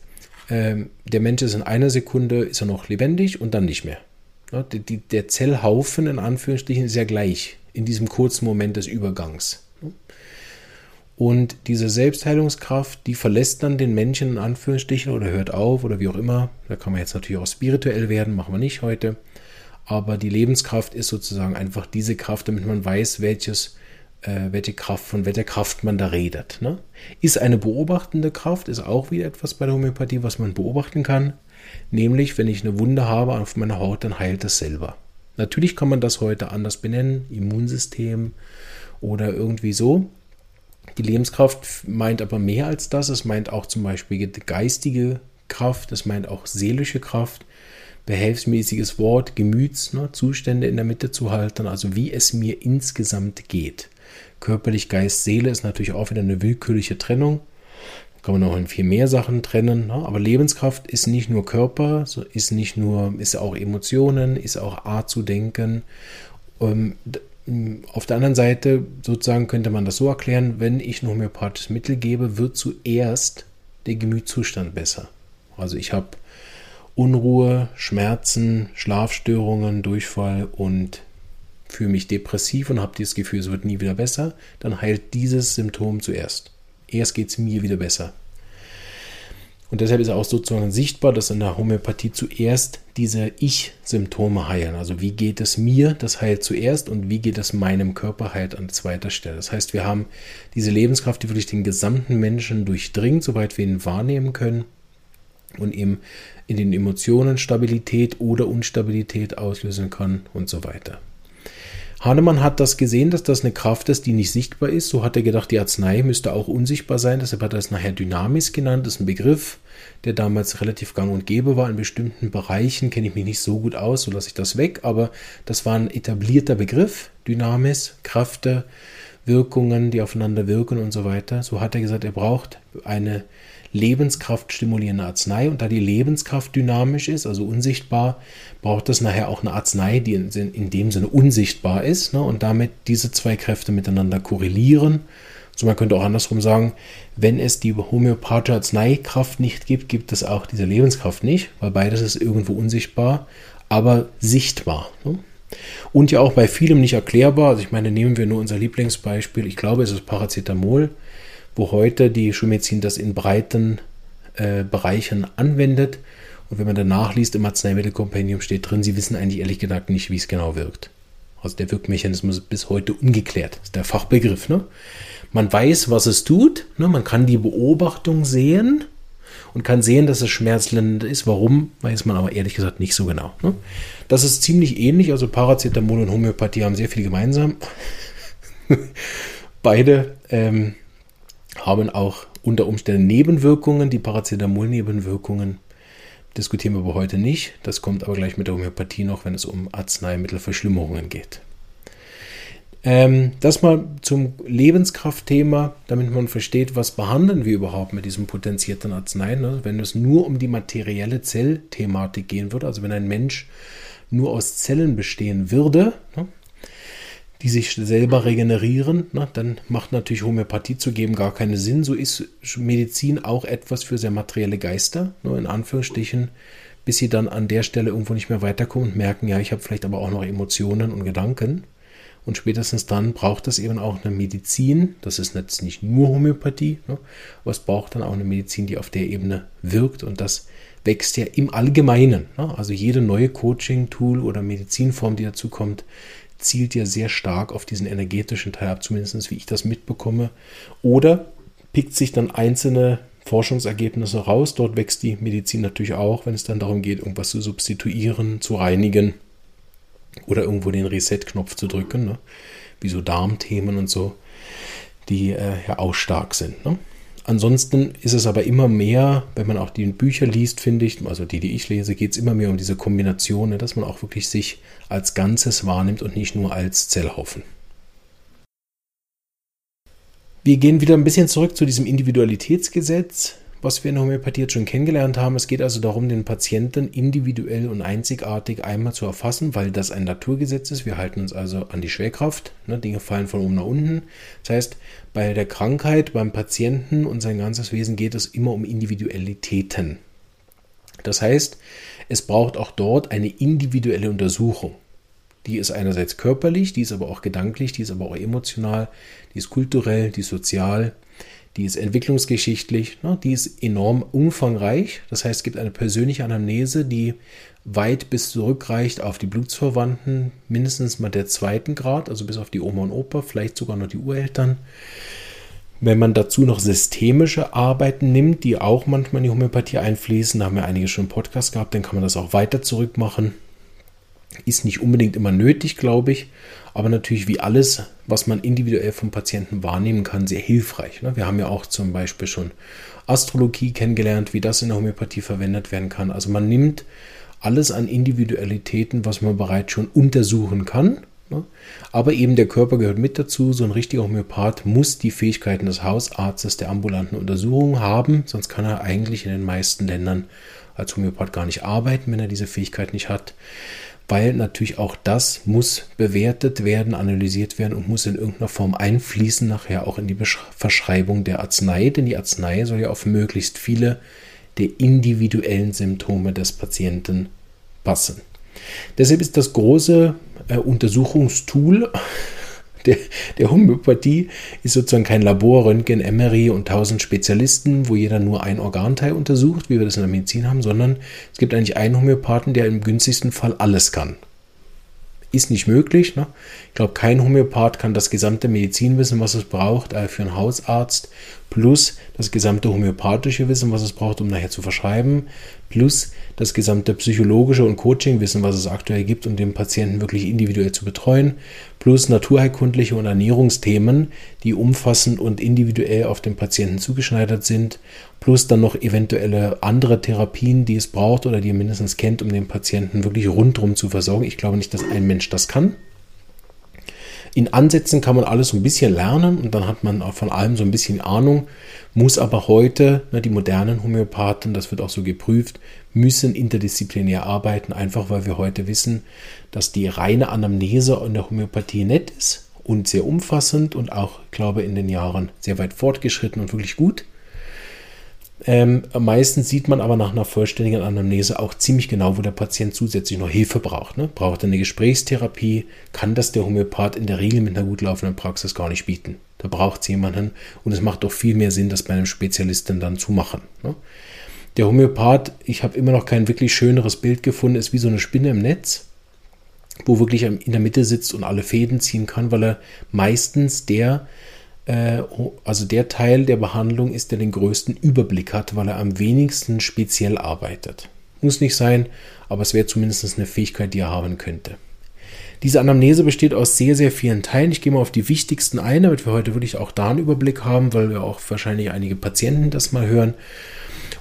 Speaker 1: ähm, der Mensch ist in einer Sekunde ist er noch lebendig und dann nicht mehr. Die, der Zellhaufen in Anführungsstrichen ist ja gleich in diesem kurzen Moment des Übergangs. Und diese Selbstheilungskraft, die verlässt dann den Menschen in Anführungsstrichen oder hört auf oder wie auch immer. Da kann man jetzt natürlich auch spirituell werden, machen wir nicht heute. Aber die Lebenskraft ist sozusagen einfach diese Kraft, damit man weiß, welches äh, welche Kraft, von welcher Kraft man da redet. Ne? Ist eine beobachtende Kraft, ist auch wieder etwas bei der Homöopathie, was man beobachten kann. Nämlich, wenn ich eine Wunde habe auf meiner Haut, dann heilt es selber. Natürlich kann man das heute anders benennen, Immunsystem oder irgendwie so. Die Lebenskraft meint aber mehr als das. Es meint auch zum Beispiel geistige Kraft, es meint auch seelische Kraft, behelfsmäßiges Wort, Gemütszustände ne, in der Mitte zu halten, also wie es mir insgesamt geht. Körperlich, Geist, Seele ist natürlich auch wieder eine willkürliche Trennung. Kann man auch in viel mehr Sachen trennen. Ne? Aber Lebenskraft ist nicht nur Körper, ist nicht nur, ist auch Emotionen, ist auch Art zu denken. Ähm, auf der anderen Seite sozusagen könnte man das so erklären, wenn ich ein homöopathisches Mittel gebe, wird zuerst der Gemütszustand besser. Also ich habe Unruhe, Schmerzen, Schlafstörungen, Durchfall und fühle mich depressiv und habe das Gefühl, es wird nie wieder besser, dann heilt dieses Symptom zuerst. Erst geht es mir wieder besser. Und deshalb ist auch sozusagen sichtbar, dass in der Homöopathie zuerst diese Ich-Symptome heilen. Also wie geht es mir, das heilt zuerst und wie geht es meinem Körper heilt an zweiter Stelle. Das heißt, wir haben diese Lebenskraft, die wirklich den gesamten Menschen durchdringt, soweit wir ihn wahrnehmen können und eben in den Emotionen Stabilität oder Unstabilität auslösen kann und so weiter. Hahnemann hat das gesehen, dass das eine Kraft ist, die nicht sichtbar ist. So hat er gedacht, die Arznei müsste auch unsichtbar sein. Deshalb hat er es nachher Dynamis genannt. Das ist ein Begriff, der damals relativ gang und gäbe war. In bestimmten Bereichen kenne ich mich nicht so gut aus, so lasse ich das weg. Aber das war ein etablierter Begriff. Dynamis, Kräfte, Wirkungen, die aufeinander wirken und so weiter. So hat er gesagt, er braucht eine Lebenskraft stimulierende Arznei. Und da die Lebenskraft dynamisch ist, also unsichtbar, braucht es nachher auch eine Arznei, die in, dem Sinne unsichtbar ist ne, und damit diese zwei Kräfte miteinander korrelieren. So man könnte auch andersrum sagen, wenn es die homöopathische Arzneikraft nicht gibt, gibt es auch diese Lebenskraft nicht, weil beides ist irgendwo unsichtbar, aber sichtbar. Ne? Und ja auch bei vielem nicht erklärbar. Also ich meine, nehmen wir nur unser Lieblingsbeispiel. Ich glaube, es ist Paracetamol, wo heute die Schulmedizin das in breiten äh, Bereichen anwendet. Und wenn man danach liest, im Arzneimittelkompendium steht drin, sie wissen eigentlich ehrlich gesagt nicht, wie es genau wirkt. Also der Wirkmechanismus ist bis heute ungeklärt. Das ist der Fachbegriff. Ne? Man weiß, was es tut. Ne? Man kann die Beobachtung sehen und kann sehen, dass es schmerzlindernd ist. Warum, weiß man aber ehrlich gesagt nicht so genau. Ne? Das ist ziemlich ähnlich. Also Paracetamol und Homöopathie haben sehr viel gemeinsam. Beide ähm, haben auch unter Umständen Nebenwirkungen. Die Paracetamol-Nebenwirkungen diskutieren wir aber heute nicht. Das kommt aber gleich mit der Homöopathie noch, wenn es um Arzneimittelverschlimmerungen geht. Ähm, das mal zum Lebenskraftthema, damit man versteht, was behandeln wir überhaupt mit diesem potenzierten Arzneien. Ne? Wenn es nur um die materielle Zellthematik gehen würde, also wenn ein Mensch nur aus Zellen bestehen würde, ne? Die sich selber regenerieren, ne? dann macht natürlich Homöopathie zu geben gar keinen Sinn. So ist Medizin auch etwas für sehr materielle Geister, nur in Anführungsstrichen, bis sie dann an der Stelle irgendwo nicht mehr weiterkommen und merken, ja, ich habe vielleicht aber auch noch Emotionen und Gedanken. Und spätestens dann braucht es eben auch eine Medizin. Das ist jetzt nicht nur Homöopathie, ne? aber es braucht dann auch eine Medizin, die auf der Ebene wirkt. Und das wächst ja im Allgemeinen. Ne? Also jede neue Coaching-Tool oder Medizinform, die dazu kommt, zielt ja sehr stark auf diesen energetischen Teil ab, zumindest wie ich das mitbekomme. Oder pickt sich dann einzelne Forschungsergebnisse raus. Dort wächst die Medizin natürlich auch, wenn es dann darum geht, irgendwas zu substituieren, zu reinigen oder irgendwo den Reset-Knopf zu drücken, ne? wie so Darmthemen und so, die äh, ja auch stark sind. Ne? Ansonsten ist es aber immer mehr, wenn man auch die Bücher liest, finde ich, also die, die ich lese, geht es immer mehr um diese Kombination, ne, dass man auch wirklich sich als Ganzes wahrnimmt und nicht nur als Zellhaufen. Wir gehen wieder ein bisschen zurück zu diesem Individualitätsgesetz was wir in Homöopathie jetzt schon kennengelernt haben. Es geht also darum, den Patienten individuell und einzigartig einmal zu erfassen, weil das ein Naturgesetz ist. Wir halten uns also an die Schwerkraft. Ne? Dinge fallen von oben nach unten. Das heißt, bei der Krankheit, beim Patienten und sein ganzes Wesen geht es immer um Individualitäten. Das heißt, es braucht auch dort eine individuelle Untersuchung. Die ist einerseits körperlich, die ist aber auch gedanklich, die ist aber auch emotional, die ist kulturell, die ist sozial die ist entwicklungsgeschichtlich, ne, die ist enorm umfangreich. Das heißt, es gibt eine persönliche Anamnese, die weit bis zurückreicht auf die Blutsverwandten, mindestens mal der zweiten Grad, also bis auf die Oma und Opa, vielleicht sogar noch die Ureltern. Wenn man dazu noch systemische Arbeiten nimmt, die auch manchmal in die Homöopathie einfließen, da haben wir einige schon im Podcast gehabt, dann kann man das auch weiter zurück machen. Ist nicht unbedingt immer nötig, glaube ich, aber natürlich wie alles, was man individuell vom Patienten wahrnehmen kann, sehr hilfreich. Ne? Wir haben ja auch zum Beispiel schon Astrologie kennengelernt, wie das in der Homöopathie verwendet werden kann. Also man nimmt alles an Individualitäten, was man bereits schon untersuchen kann. Ne? Aber eben der Körper gehört mit dazu. So ein richtiger Homöopath muss die Fähigkeiten des Hausarztes der ambulanten Untersuchung haben, sonst kann er eigentlich in den meisten Ländern als Homöopath gar nicht arbeiten, wenn er diese Fähigkeit nicht hat weil natürlich auch das muss bewertet werden, analysiert werden und muss in irgendeiner Form einfließen, nachher auch in die Verschreibung der Arznei, denn die Arznei soll ja auf möglichst viele der individuellen Symptome des Patienten passen. Deshalb ist das große äh, Untersuchungstool der, der Homöopathie ist sozusagen kein Labor, Röntgen, Emery und tausend Spezialisten, wo jeder nur ein Organteil untersucht, wie wir das in der Medizin haben, sondern es gibt eigentlich einen Homöopathen, der im günstigsten Fall alles kann. Ist nicht möglich. Ne? Ich glaube, kein Homöopath kann das gesamte Medizinwissen, was es braucht, äh, für einen Hausarzt, plus das gesamte homöopathische Wissen, was es braucht, um nachher zu verschreiben, plus das gesamte psychologische und Coachingwissen, was es aktuell gibt, um den Patienten wirklich individuell zu betreuen, plus naturheilkundliche und Ernährungsthemen, die umfassend und individuell auf den Patienten zugeschneidert sind, plus dann noch eventuelle andere Therapien, die es braucht oder die ihr mindestens kennt, um den Patienten wirklich rundherum zu versorgen. Ich glaube nicht, dass ein Mensch das kann. In Ansätzen kann man alles so ein bisschen lernen und dann hat man auch von allem so ein bisschen Ahnung, muss aber heute, ne, die modernen Homöopathen, das wird auch so geprüft, müssen interdisziplinär arbeiten, einfach weil wir heute wissen, dass die reine Anamnese in der Homöopathie nett ist und sehr umfassend und auch, glaube in den Jahren sehr weit fortgeschritten und wirklich gut. Ähm, meistens sieht man aber nach einer vollständigen Anamnese auch ziemlich genau, wo der Patient zusätzlich noch Hilfe braucht. Ne? Braucht er eine Gesprächstherapie? Kann das der Homöopath in der Regel mit einer gut laufenden Praxis gar nicht bieten. Da braucht es jemanden und es macht doch viel mehr Sinn, das bei einem Spezialisten dann zu machen. Ne? Der Homöopath, ich habe immer noch kein wirklich schöneres Bild gefunden, ist wie so eine Spinne im Netz, wo wirklich in der Mitte sitzt und alle Fäden ziehen kann, weil er meistens der also der Teil der Behandlung ist, der den größten Überblick hat, weil er am wenigsten speziell arbeitet. Muss nicht sein, aber es wäre zumindest eine Fähigkeit, die er haben könnte. Diese Anamnese besteht aus sehr, sehr vielen Teilen. Ich gehe mal auf die wichtigsten ein, damit wir heute wirklich auch da einen Überblick haben, weil wir auch wahrscheinlich einige Patienten das mal hören.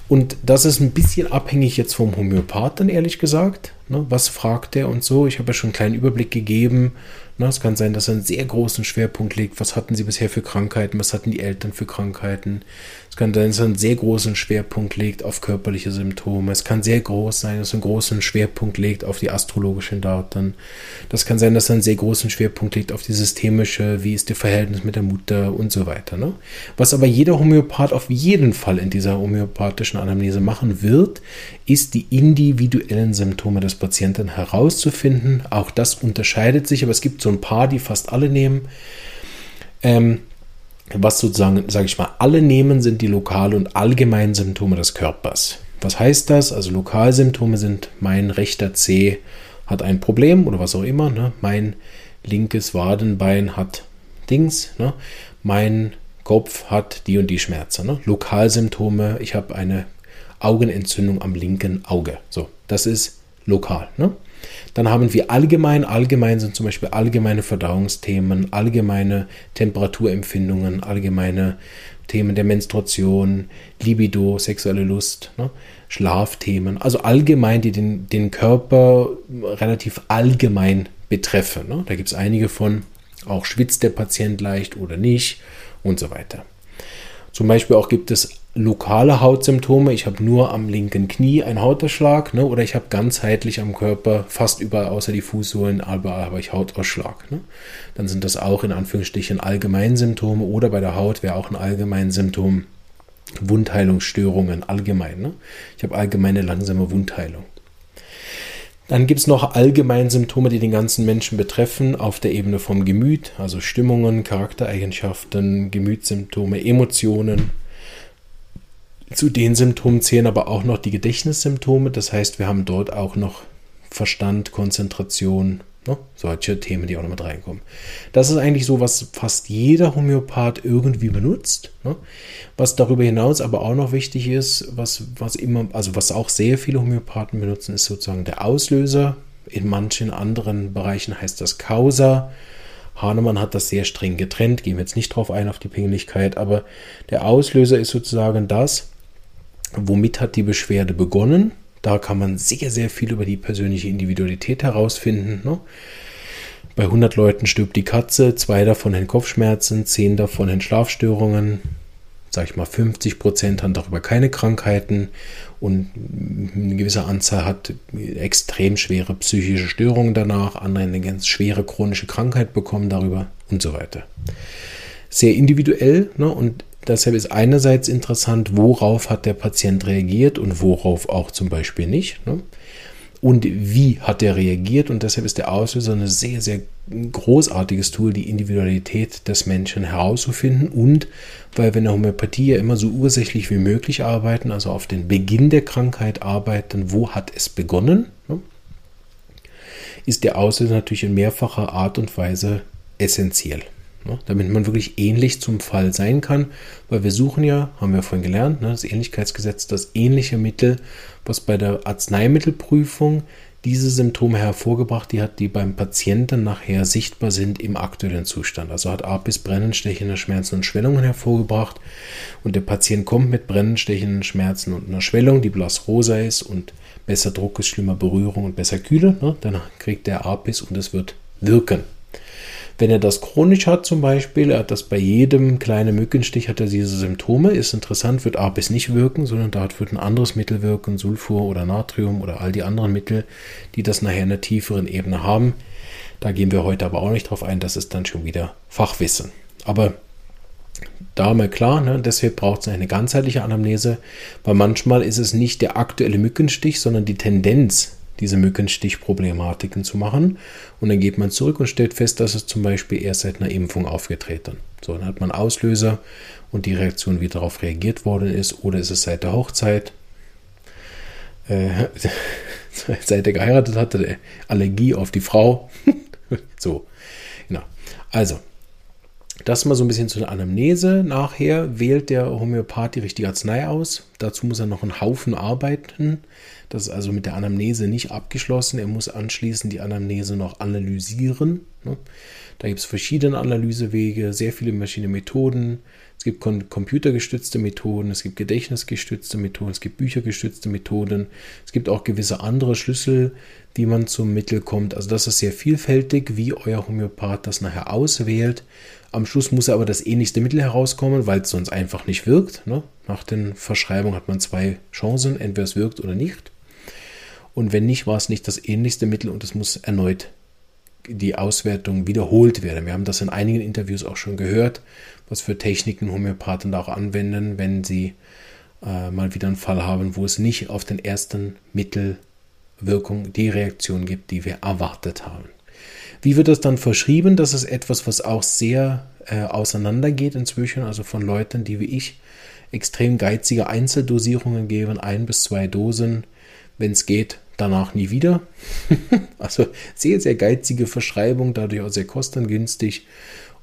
Speaker 1: Und das ist ein bisschen abhängig jetzt vom Homöopathen, ehrlich gesagt. Ne, was fragt er und so? Ich habe ja schon einen kleinen Überblick gegeben. Ne, es kann sein, dass er einen sehr großen Schwerpunkt legt. Was hatten sie bisher für Krankheiten? Was hatten die Eltern für Krankheiten? Es kann sein, dass er einen sehr großen Schwerpunkt legt auf körperliche Symptome. Es kann sehr groß sein, dass er einen großen Schwerpunkt legt auf die astrologischen Daten. Das kann sein, dass er einen sehr großen Schwerpunkt legt auf die systemische, wie ist das Verhältnis mit der Mutter und so weiter. Ne? Was aber jeder Homöopath auf jeden Fall in dieser homöopathischen Anamnese machen wird, ist die individuellen Symptome des Patienten herauszufinden. Auch das unterscheidet sich, aber es gibt so ein paar, die fast alle nehmen. Ähm, was sozusagen, sage ich mal, alle nehmen, sind die lokalen und allgemeinen Symptome des Körpers. Was heißt das? Also Lokalsymptome sind, mein rechter Zeh hat ein Problem oder was auch immer. Ne? Mein linkes Wadenbein hat Dings. Ne? Mein Kopf hat die und die Schmerzen. Ne? Lokalsymptome, ich habe eine Augenentzündung am linken Auge. So, das ist lokal. Ne? Dann haben wir allgemein, allgemein sind zum Beispiel allgemeine Verdauungsthemen, allgemeine Temperaturempfindungen, allgemeine Themen der Menstruation, Libido, sexuelle Lust, ne? Schlafthemen, also allgemein, die den, den Körper relativ allgemein betreffen. Ne? Da gibt es einige von, auch schwitzt der Patient leicht oder nicht und so weiter. Zum Beispiel auch gibt es lokale Hautsymptome. Ich habe nur am linken Knie einen Hautausschlag ne? oder ich habe ganzheitlich am Körper fast überall außer die Fußsohlen, überall habe ich Hautausschlag. Ne? Dann sind das auch in Anführungsstrichen Allgemeinsymptome oder bei der Haut wäre auch ein Allgemeinsymptom Wundheilungsstörungen allgemein. Ne? Ich habe allgemeine langsame Wundheilung. Dann gibt es noch allgemeine Symptome, die den ganzen Menschen betreffen, auf der Ebene vom Gemüt, also Stimmungen, Charaktereigenschaften, Gemütssymptome, Emotionen. Zu den Symptomen zählen aber auch noch die Gedächtnissymptome, das heißt, wir haben dort auch noch Verstand, Konzentration, Ne? Solche Themen, die auch noch mit reinkommen. Das ist eigentlich so, was fast jeder Homöopath irgendwie benutzt. Ne? Was darüber hinaus aber auch noch wichtig ist, was, was immer, also was auch sehr viele Homöopathen benutzen, ist sozusagen der Auslöser. In manchen anderen Bereichen heißt das Causa. Hahnemann hat das sehr streng getrennt, gehen wir jetzt nicht drauf ein auf die Pinglichkeit, aber der Auslöser ist sozusagen das, womit hat die Beschwerde begonnen da kann man sehr, sehr viel über die persönliche Individualität herausfinden. Ne? Bei 100 Leuten stirbt die Katze, zwei davon in Kopfschmerzen, zehn davon in Schlafstörungen, sag ich mal 50 Prozent haben darüber keine Krankheiten und eine gewisse Anzahl hat extrem schwere psychische Störungen danach, andere eine ganz schwere chronische Krankheit bekommen darüber und so weiter. Sehr individuell ne? und Deshalb ist einerseits interessant, worauf hat der Patient reagiert und worauf auch zum Beispiel nicht. Ne? Und wie hat er reagiert? Und deshalb ist der Auslöser ein sehr, sehr großartiges Tool, die Individualität des Menschen herauszufinden. Und weil wir in der Homöopathie ja immer so ursächlich wie möglich arbeiten, also auf den Beginn der Krankheit arbeiten, wo hat es begonnen, ne? ist der Auslöser natürlich in mehrfacher Art und Weise essentiell. Ne, damit man wirklich ähnlich zum Fall sein kann, weil wir suchen ja, haben wir vorhin gelernt, ne, das Ähnlichkeitsgesetz, das ähnliche Mittel, was bei der Arzneimittelprüfung diese Symptome hervorgebracht, die hat, die beim Patienten nachher sichtbar sind im aktuellen Zustand. Also hat Apis brennenstechende Schmerzen und Schwellungen hervorgebracht und der Patient kommt mit brennenstechenden Schmerzen und einer Schwellung, die blassrosa ist und besser Druck ist, schlimmer Berührung und besser Kühle. Ne? Dann kriegt der Apis und es wird wirken. Wenn er das chronisch hat zum Beispiel, er hat das bei jedem kleinen Mückenstich, hat er diese Symptome, ist interessant, wird APIS nicht wirken, sondern dort wird ein anderes Mittel wirken, Sulfur oder Natrium oder all die anderen Mittel, die das nachher in einer tieferen Ebene haben. Da gehen wir heute aber auch nicht drauf ein, das ist dann schon wieder Fachwissen. Aber Da mal klar, ne, deshalb braucht es eine ganzheitliche Anamnese, weil manchmal ist es nicht der aktuelle Mückenstich, sondern die Tendenz, diese Mückenstichproblematiken zu machen. Und dann geht man zurück und stellt fest, dass es zum Beispiel erst seit einer Impfung aufgetreten. So, dann hat man Auslöser und die Reaktion, wie darauf reagiert worden ist, oder ist es seit der Hochzeit, äh, seit er geheiratet hatte, Allergie auf die Frau. so, genau. Also, das mal so ein bisschen zu der Anamnese. Nachher wählt der Homöopath die richtige Arznei aus. Dazu muss er noch einen Haufen arbeiten. Das ist also mit der Anamnese nicht abgeschlossen. Er muss anschließend die Anamnese noch analysieren. Ne? Da gibt es verschiedene Analysewege, sehr viele verschiedene Methoden. Es gibt computergestützte Methoden, es gibt gedächtnisgestützte Methoden, es gibt büchergestützte Methoden. Es gibt auch gewisse andere Schlüssel, wie man zum Mittel kommt. Also das ist sehr vielfältig, wie euer Homöopath das nachher auswählt. Am Schluss muss aber das ähnlichste Mittel herauskommen, weil es sonst einfach nicht wirkt. Ne? Nach den Verschreibungen hat man zwei Chancen, entweder es wirkt oder nicht. Und wenn nicht, war es nicht das ähnlichste Mittel und es muss erneut die Auswertung wiederholt werden. Wir haben das in einigen Interviews auch schon gehört, was für Techniken Homöopathen da auch anwenden, wenn sie äh, mal wieder einen Fall haben, wo es nicht auf den ersten Mittelwirkung die Reaktion gibt, die wir erwartet haben. Wie wird das dann verschrieben? Das ist etwas, was auch sehr äh, auseinandergeht inzwischen, also von Leuten, die wie ich extrem geizige Einzeldosierungen geben, ein bis zwei Dosen, wenn es geht, danach nie wieder. also sehr, sehr geizige Verschreibung, dadurch auch sehr kostengünstig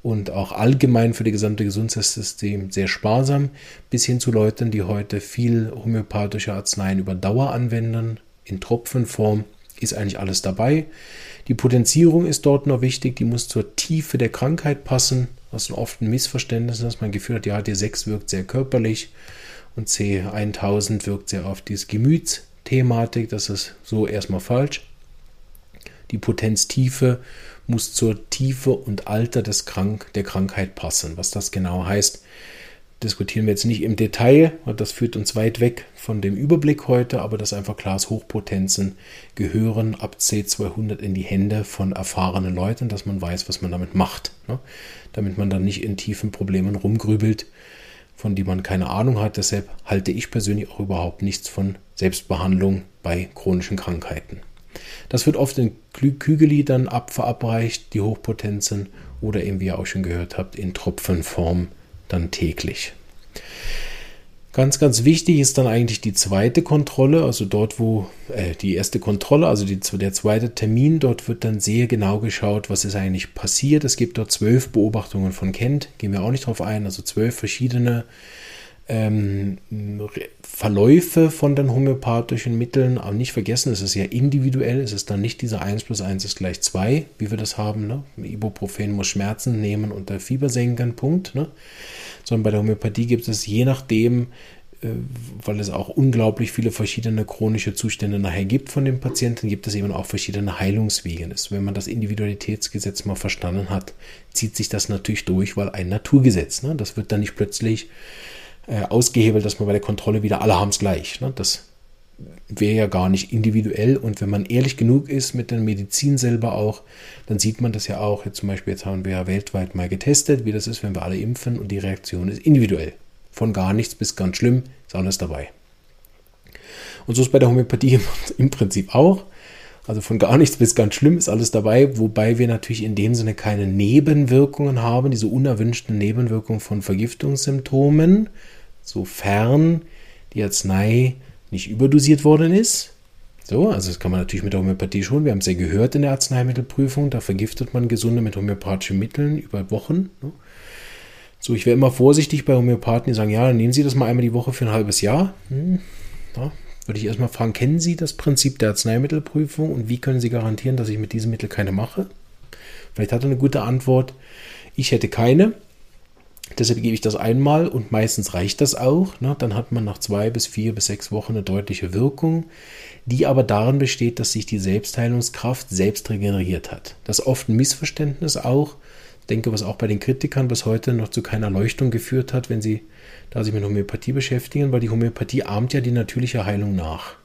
Speaker 1: und auch allgemein für das gesamte Gesundheitssystem sehr sparsam, bis hin zu Leuten, die heute viel homöopathische Arzneien über Dauer anwenden, in Tropfenform, ist eigentlich alles dabei. Die Potenzierung ist dort noch wichtig, die muss zur Tiefe der Krankheit passen, was oft ein Missverständnis ist, dass man Gefühl hat, ja, D6 wirkt sehr körperlich und C1000 wirkt sehr auf dieses Gemüts Thematik, das ist so erstmal falsch. Die Potenztiefe muss zur Tiefe und Alter des Krank der Krankheit passen. Was das genau heißt, diskutieren wir jetzt nicht im Detail, das führt uns weit weg von dem Überblick heute, aber das einfach klar ist, Hochpotenzen gehören ab C200 in die Hände von erfahrenen Leuten, dass man weiß, was man damit macht. Ne? Damit man dann nicht in tiefen Problemen rumgrübelt, von die man keine Ahnung hat. Deshalb halte ich persönlich auch überhaupt nichts von Selbstbehandlung bei chronischen Krankheiten. Das wird oft in Kügeli dann ab verabreicht, die Hochpotenzen, oder eben, wie ihr auch schon gehört habt, in Tropfenform dann täglich. Ganz, ganz wichtig ist dann eigentlich die zweite Kontrolle, also dort, wo äh, die erste Kontrolle, also die, der zweite Termin, dort wird dann sehr genau geschaut, was ist eigentlich passiert. Es gibt dort zwölf Beobachtungen von Kent, gehen wir auch nicht drauf ein, also zwölf verschiedene ähm, Verläufe von den homöopathischen Mitteln, aber nicht vergessen, es ist ja individuell, es ist dann nicht dieser 1 plus 1 ist gleich 2, wie wir das haben. Ne? Ibuprofen muss Schmerzen nehmen und der Fieber senken, Punkt. Ne? Sondern bei der Homöopathie gibt es je nachdem, äh, weil es auch unglaublich viele verschiedene chronische Zustände nachher gibt von den Patienten, gibt es eben auch verschiedene Heilungswege. Wenn man das Individualitätsgesetz mal verstanden hat, zieht sich das natürlich durch, weil ein Naturgesetz, ne? das wird dann nicht plötzlich äh, ausgehebelt, dass man bei der Kontrolle wieder alle haben es gleich. Ne? Das wäre ja gar nicht individuell. Und wenn man ehrlich genug ist mit der Medizin selber auch, dann sieht man das ja auch. Jetzt zum Beispiel, jetzt haben wir ja weltweit mal getestet, wie das ist, wenn wir alle impfen und die Reaktion ist individuell. Von gar nichts bis ganz schlimm ist alles dabei. Und so ist bei der Homöopathie im Prinzip auch. Also von gar nichts bis ganz schlimm ist alles dabei, wobei wir natürlich in dem Sinne keine Nebenwirkungen haben, diese unerwünschten Nebenwirkungen von Vergiftungssymptomen, sofern die Arznei nicht überdosiert worden ist. So, also das kann man natürlich mit der Homöopathie schon. Wir haben es ja gehört in der Arzneimittelprüfung. Da vergiftet man Gesunde mit homöopathischen Mitteln über Wochen. Ne? So, ich wäre immer vorsichtig bei Homöopathen, die sagen, ja, dann nehmen Sie das mal einmal die Woche für ein halbes Jahr. Hm, ja, würde ich erstmal fragen, kennen Sie das Prinzip der Arzneimittelprüfung und wie können Sie garantieren, dass ich mit diesem Mittel keine mache? Vielleicht hat er eine gute Antwort. Ich hätte keine. Deshalb gebe ich das einmal und meistens reicht das auch. Ne? Dann hat man nach zwei bis vier bis sechs Wochen eine deutliche Wirkung, die aber darin besteht, dass sich die Selbstheilungskraft selbst regeneriert hat. Das ist oft ein Missverständnis auch. Ich denke, was auch bei den Kritikern bis heute noch zu keiner Leuchtung geführt hat, wenn sie da sich mit Homöopathie beschäftigen, weil die Homöopathie ahmt ja die natürliche Heilung nach.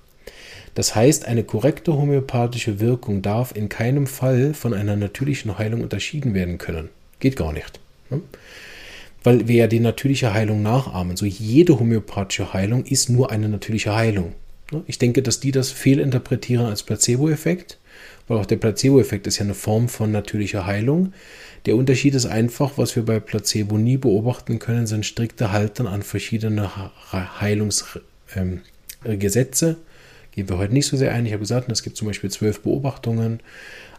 Speaker 1: Das heißt, eine korrekte homöopathische Wirkung darf in keinem Fall von einer natürlichen Heilung unterschieden werden können. Geht gar nicht. Ne? Weil wir ja die natürliche Heilung nachahmen. So jede homöopathische Heilung ist nur eine natürliche Heilung. Ne? Ich denke, dass die das fehlinterpretieren als Placebo-Effekt, weil auch der Placebo-Effekt ist ja eine Form von natürlicher Heilung. Der Unterschied ist einfach, was wir bei Placebo nie beobachten können, sind strikte Halten an verschiedene Heilungsgesetze. Ähm, Gehen wir heute nicht so sehr ein. Ich habe gesagt, es gibt zum Beispiel zwölf Beobachtungen,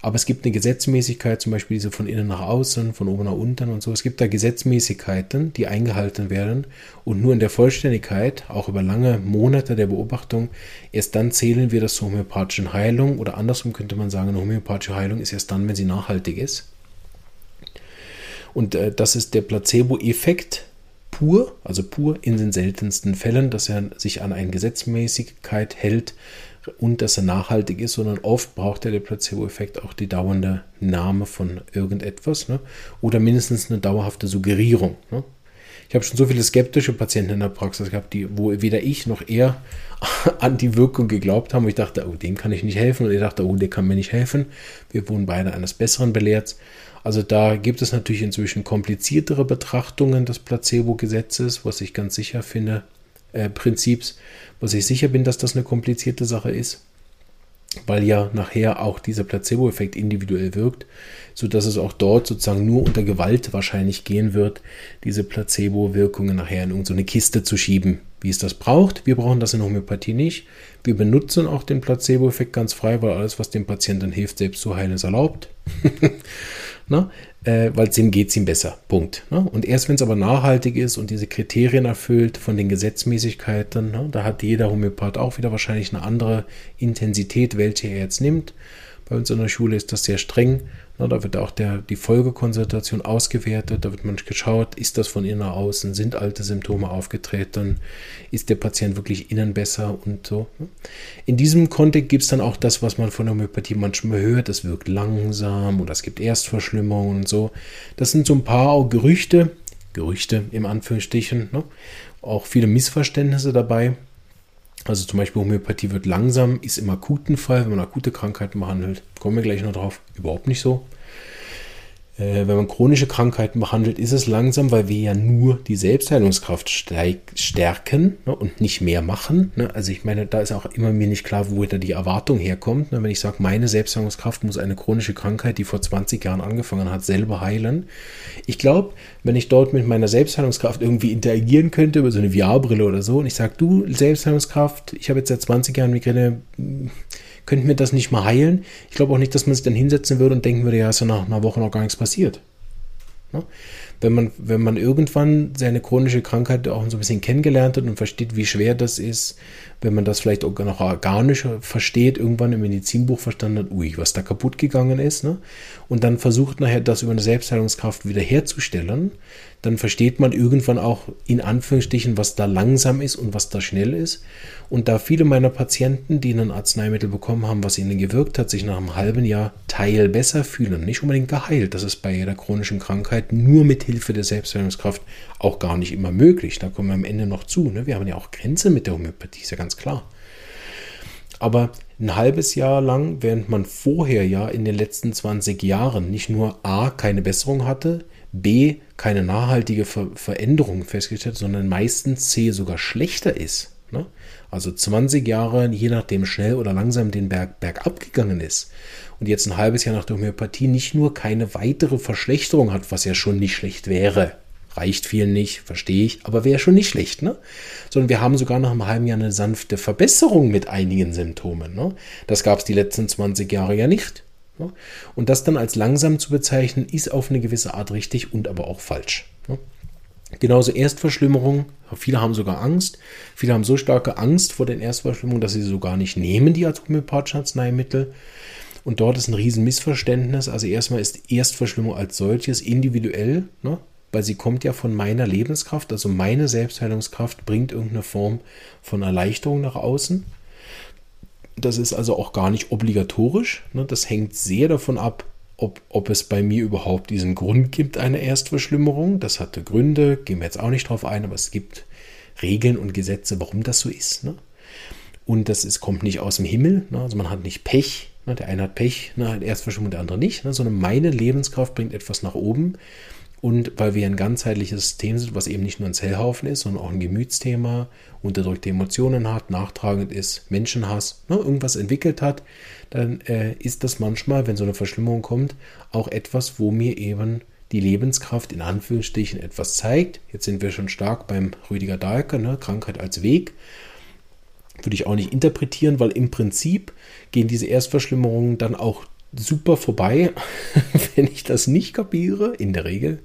Speaker 1: aber es gibt eine Gesetzmäßigkeit, zum Beispiel diese von innen nach außen, von oben nach unten und so. Es gibt da Gesetzmäßigkeiten, die eingehalten werden und nur in der Vollständigkeit, auch über lange Monate der Beobachtung, erst dann zählen wir das zur homöopathischen Heilung oder andersrum könnte man sagen, eine homöopathische Heilung ist erst dann, wenn sie nachhaltig ist. Und äh, das ist der Placebo-Effekt pur, also pur in den seltensten Fällen, dass er sich an eine Gesetzmäßigkeit hält, und dass er nachhaltig ist, sondern oft braucht er der Placebo-Effekt auch die dauernde Name von irgendetwas ne? oder mindestens eine dauerhafte Suggerierung. Ne? Ich habe schon so viele skeptische Patienten in der Praxis gehabt, die, wo weder ich noch er an die Wirkung geglaubt haben. wo ich dachte, oh, dem kann ich nicht helfen. Und er dachte, oh, der kann mir nicht helfen. Wir wurden beide eines Besseren belehrt. Also da gibt es natürlich inzwischen kompliziertere Betrachtungen des Placebo-Gesetzes, was ich ganz sicher finde, äh, Prinzips, was ich sicher bin, dass das eine komplizierte Sache ist, weil ja nachher auch dieser Placebo-Effekt individuell wirkt, sodass es auch dort sozusagen nur unter Gewalt wahrscheinlich gehen wird, diese Placebo-Wirkungen nachher in irgendeine Kiste zu schieben, wie es das braucht. Wir brauchen das in Homöopathie nicht. Wir benutzen auch den Placebo-Effekt ganz frei, weil alles, was dem Patienten hilft, selbst zu heilen, ist erlaubt. Ne? Äh, weil dem geht es ihm besser. Punkt. Ne? Und erst wenn es aber nachhaltig ist und diese Kriterien erfüllt von den Gesetzmäßigkeiten, ne? da hat jeder Homöopath auch wieder wahrscheinlich eine andere Intensität, welche er jetzt nimmt. Bei uns in der Schule ist das sehr streng na, da wird auch der, die Folgekonsultation ausgewertet, da wird man geschaut, ist das von innen nach außen, sind alte Symptome aufgetreten, ist der Patient wirklich innen besser und so. Ne? In diesem Kontext gibt es dann auch das, was man von der Homöopathie manchmal hört, es wirkt langsam oder es gibt Erstverschlimmungen und so. Das sind so ein paar Gerüchte, Gerüchte im Anführungsstrichen, ne? auch viele Missverständnisse dabei. Also zum Beispiel Homöopathie wird langsam, ist im akuten Fall, wenn man akute Krankheiten behandelt. Kommen wir gleich noch drauf. Überhaupt nicht so. Äh, wenn man chronische Krankheiten behandelt, ist es langsam, weil wir ja nur die Selbstheilungskraft stärken ne, und nicht mehr machen. Ne? Also ich meine, da ist auch immer mir nicht klar, wo da die Erwartung herkommt. Ne? Wenn ich sage, meine Selbstheilungskraft muss eine chronische Krankheit, die vor 20 Jahren angefangen hat, selber heilen. Ich glaube, wenn ich dort mit meiner Selbstheilungskraft irgendwie interagieren könnte, über so eine VR-Brille oder so, und ich sage, du, Selbstheilungskraft, ich habe jetzt seit 20 Jahren Migräne, könnten wir das nicht mal heilen? Ich glaube auch nicht, dass man sich dann hinsetzen würde und denken würde, ja, ist ja nach einer Woche noch gar nichts passiert. Ne? Wenn, man, wenn man irgendwann seine chronische Krankheit auch so ein bisschen kennengelernt hat und versteht, wie schwer das ist, wenn man das vielleicht auch noch organisch versteht, irgendwann im Medizinbuch verstanden hat, ui, was da kaputt gegangen ist, ne? und dann versucht nachher das über eine Selbstheilungskraft wiederherzustellen, dann versteht man irgendwann auch in Anführungsstrichen, was da langsam ist und was da schnell ist. Und da viele meiner Patienten, die ein Arzneimittel bekommen haben, was ihnen gewirkt hat, sich nach einem halben Jahr teil besser fühlen, nicht unbedingt geheilt, das ist bei jeder chronischen Krankheit nur mit Hilfe der Selbstheilungskraft auch gar nicht immer möglich. Da kommen wir am Ende noch zu. Ne? Wir haben ja auch Grenzen mit der Homöopathie, ist ja ganz klar. Aber ein halbes Jahr lang, während man vorher ja in den letzten 20 Jahren nicht nur A, keine Besserung hatte, B, keine nachhaltige Ver Veränderung festgestellt, sondern meistens C sogar schlechter ist. Ne? Also 20 Jahre, je nachdem schnell oder langsam den Berg bergab gegangen ist und jetzt ein halbes Jahr nach der Homöopathie nicht nur keine weitere Verschlechterung hat, was ja schon nicht schlecht wäre, reicht vielen nicht, verstehe ich, aber wäre schon nicht schlecht, ne? Sondern wir haben sogar nach einem halben Jahr eine sanfte Verbesserung mit einigen Symptomen. Ne? Das gab es die letzten 20 Jahre ja nicht. Ne? Und das dann als langsam zu bezeichnen, ist auf eine gewisse Art richtig und aber auch falsch. Ne? Genauso Erstverschlimmerung. Viele haben sogar Angst. Viele haben so starke Angst vor den Erstverschlimmerungen, dass sie sogar nicht nehmen, die als homöopathische Arzneimittel. Und dort ist ein riesen Missverständnis. Also erstmal ist Erstverschlimmung als solches individuell, ne? weil sie kommt ja von meiner Lebenskraft. Also meine Selbstheilungskraft bringt irgendeine Form von Erleichterung nach außen. Das ist also auch gar nicht obligatorisch. Ne? Das hängt sehr davon ab, ob, ob es bei mir überhaupt diesen Grund gibt, eine Erstverschlimmerung. Das hatte Gründe, gehen wir jetzt auch nicht drauf ein, aber es gibt Regeln und Gesetze, warum das so ist. Ne? Und das ist, kommt nicht aus dem Himmel. Ne? Also man hat nicht Pech. Der eine hat Pech, ne? hat Erstverschlimmerung, der andere nicht. Sondern meine Lebenskraft bringt etwas nach oben. und weil wir ein ganzheitliches System sind, was eben nicht nur ein Zellhaufen ist, sondern auch ein Gemütsthema, unterdrückte Emotionen hat, nachtragend ist, Menschenhass, ne, irgendwas entwickelt hat, dann äh, ist das manchmal, wenn so eine Verschlimmerung kommt, auch etwas, wo mir eben die Lebenskraft in Anführungsstrichen etwas zeigt. Jetzt sind wir schon stark beim Rüdiger Dahlke, ne, Krankheit als Weg. Würde ich auch nicht interpretieren, weil im Prinzip gehen diese Erstverschlimmerungen dann auch super vorbei, wenn ich das nicht kapiere, in der Regel.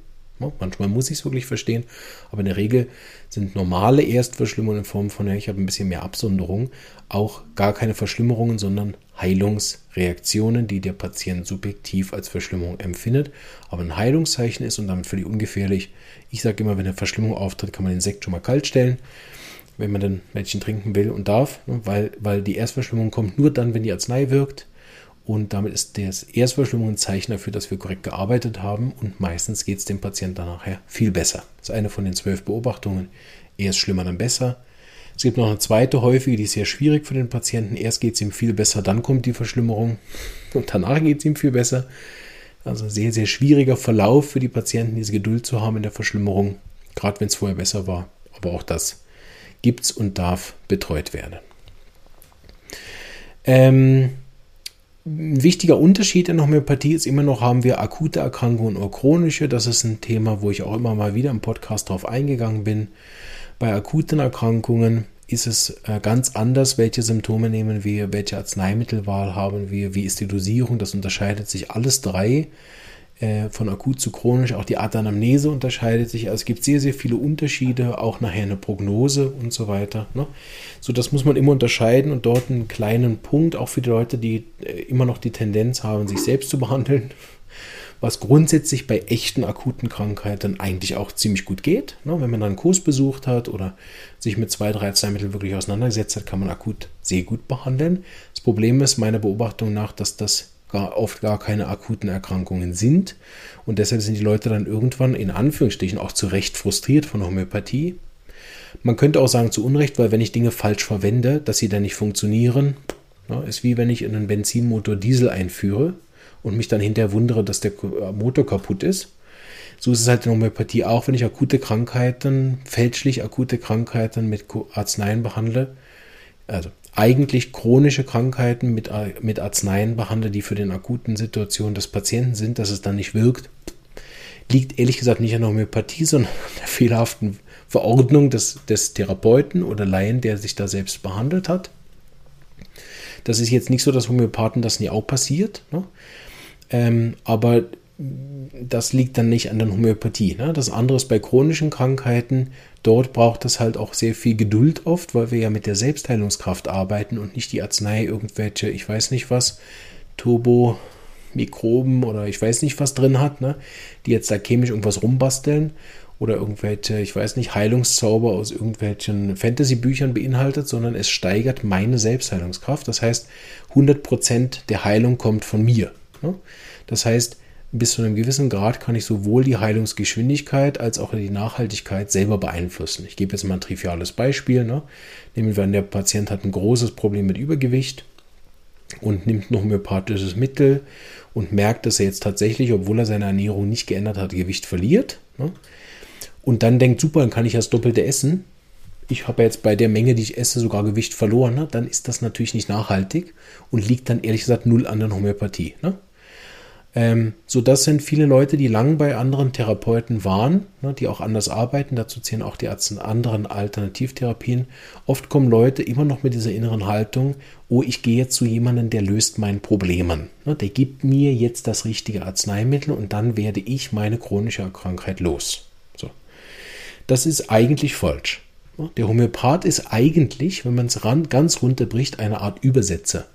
Speaker 1: Manchmal muss ich es wirklich verstehen, aber in der Regel sind normale Erstverschlimmerungen in Form von, ja, ich habe ein bisschen mehr Absonderung, auch gar keine Verschlimmerungen, sondern Heilungsreaktionen, die der Patient subjektiv als Verschlimmerung empfindet, aber ein Heilungszeichen ist und damit völlig ungefährlich. Ich sage immer, wenn eine Verschlimmerung auftritt, kann man den Sekt schon mal kalt stellen, wenn man dann Mädchen trinken will und darf, ne, weil, weil die Erstverschlimmerung kommt nur dann, wenn die Arznei wirkt. Und damit ist das Erstverschlimmung ein Zeichen dafür, dass wir korrekt gearbeitet haben. Und meistens geht es dem Patienten dann nachher viel besser. Das ist eine von den zwölf Beobachtungen. Erst schlimmer, dann besser. Es gibt noch eine zweite häufige, die ist sehr schwierig für den Patienten. Erst geht es ihm viel besser, dann kommt die Verschlimmerung und danach geht es ihm viel besser. Also sehr, sehr schwieriger Verlauf für die Patienten, diese Geduld zu haben in der Verschlimmerung, gerade wenn es vorher besser war. Aber auch das gibt es und darf betreut werden. Ähm, ein wichtiger Unterschied in der Homöopathie ist immer noch, haben wir akute Erkrankungen oder chronische. Das ist ein Thema, wo ich auch immer mal wieder im Podcast drauf eingegangen bin. Bei akuten Erkrankungen ist es äh, ganz anders, welche Symptome nehmen wir, welche Arzneimittelwahl haben wir, wie ist die Dosierung. Das unterscheidet sich alles drei äh, von akut zu chronisch. Auch die Art der Anamnese unterscheidet sich. Also es gibt sehr, sehr viele Unterschiede, auch nachher eine Prognose und so weiter. Ne? So, das muss man immer unterscheiden und dort einen kleinen Punkt, auch für die Leute, die äh, immer noch die Tendenz haben, sich selbst zu behandeln, was grundsätzlich bei echten akuten Krankheiten eigentlich auch ziemlich gut geht. Ne? Wenn man dann einen Kurs besucht hat oder sich mit zwei, drei Arzneimitteln wirklich auseinandergesetzt hat, kann man akut sehr gut behandeln. Das Problem ist meiner Beobachtung nach, dass das gar, oft gar keine akuten Erkrankungen sind. Und deshalb sind die Leute dann irgendwann in Anführungsstrichen auch zu Recht frustriert von Homöopathie. Man könnte auch sagen zu Unrecht, weil wenn ich Dinge falsch verwende, dass sie dann nicht funktionieren, ja, ist wie wenn ich in einen Benzinmotor Diesel einführe und mich dann hinterher wundere, dass der Motor kaputt ist. So ist es halt in Homöopathie auch, wenn ich akute Krankheiten, fälschlich akute Krankheiten mit Arzneien behandle, also eigentlich chronische Krankheiten mit, mit Arzneien behandle, die für den akuten Situationen des Patienten sind, dass es dann nicht wirkt, liegt ehrlich gesagt nicht an der Homöopathie, sondern an der fehlerhaften Verordnung des, des Therapeuten oder Laien, der sich da selbst behandelt hat. Das ist jetzt nicht so, dass Homöopathen das nie auch passiert, ne? ähm, aber das liegt dann nicht an der Homöopathie. Ne? Das andere ist bei chronischen Krankheiten, dort braucht es halt auch sehr viel Geduld oft, weil wir ja mit der Selbstheilungskraft arbeiten und nicht die Arznei irgendwelche, ich weiß nicht was, Turbo-Mikroben oder ich weiß nicht was drin hat, ne? die jetzt da chemisch irgendwas rumbasteln oder irgendwelche, ich weiß nicht, Heilungszauber aus irgendwelchen Fantasy-Büchern beinhaltet, sondern es steigert meine Selbstheilungskraft. Das heißt, 100% der Heilung kommt von mir. Ne? Das heißt, bis zu einem gewissen Grad kann ich sowohl die Heilungsgeschwindigkeit als auch die Nachhaltigkeit selber beeinflussen. Ich gebe jetzt mal ein triviales Beispiel. Ne? Nehmen wir an, der Patient hat ein großes Problem mit Übergewicht und nimmt noch homöopathisches Mittel und merkt, dass er jetzt tatsächlich, obwohl er seine Ernährung nicht geändert hat, Gewicht verliert. Ne? Und dann denkt, super, dann kann ich das Doppelte essen. Ich habe jetzt bei der Menge, die ich esse, sogar Gewicht verloren. Ne? Dann ist das natürlich nicht nachhaltig und liegt dann ehrlich gesagt null an der Homöopathie. Ne? Ähm, so, das sind viele Leute, die lang bei anderen Therapeuten waren, ne, die auch anders arbeiten. Dazu zählen auch die Ärzte anderen Alternativtherapien. Oft kommen Leute immer noch mit dieser inneren Haltung: Oh, ich gehe jetzt zu jemandem, der löst mein Problem. Ne, der gibt mir jetzt das richtige Arzneimittel und dann werde ich meine chronische Krankheit los. So. Das ist eigentlich falsch. Ne, der Homöopath ist eigentlich, wenn man es ganz runterbricht, eine Art Übersetzer.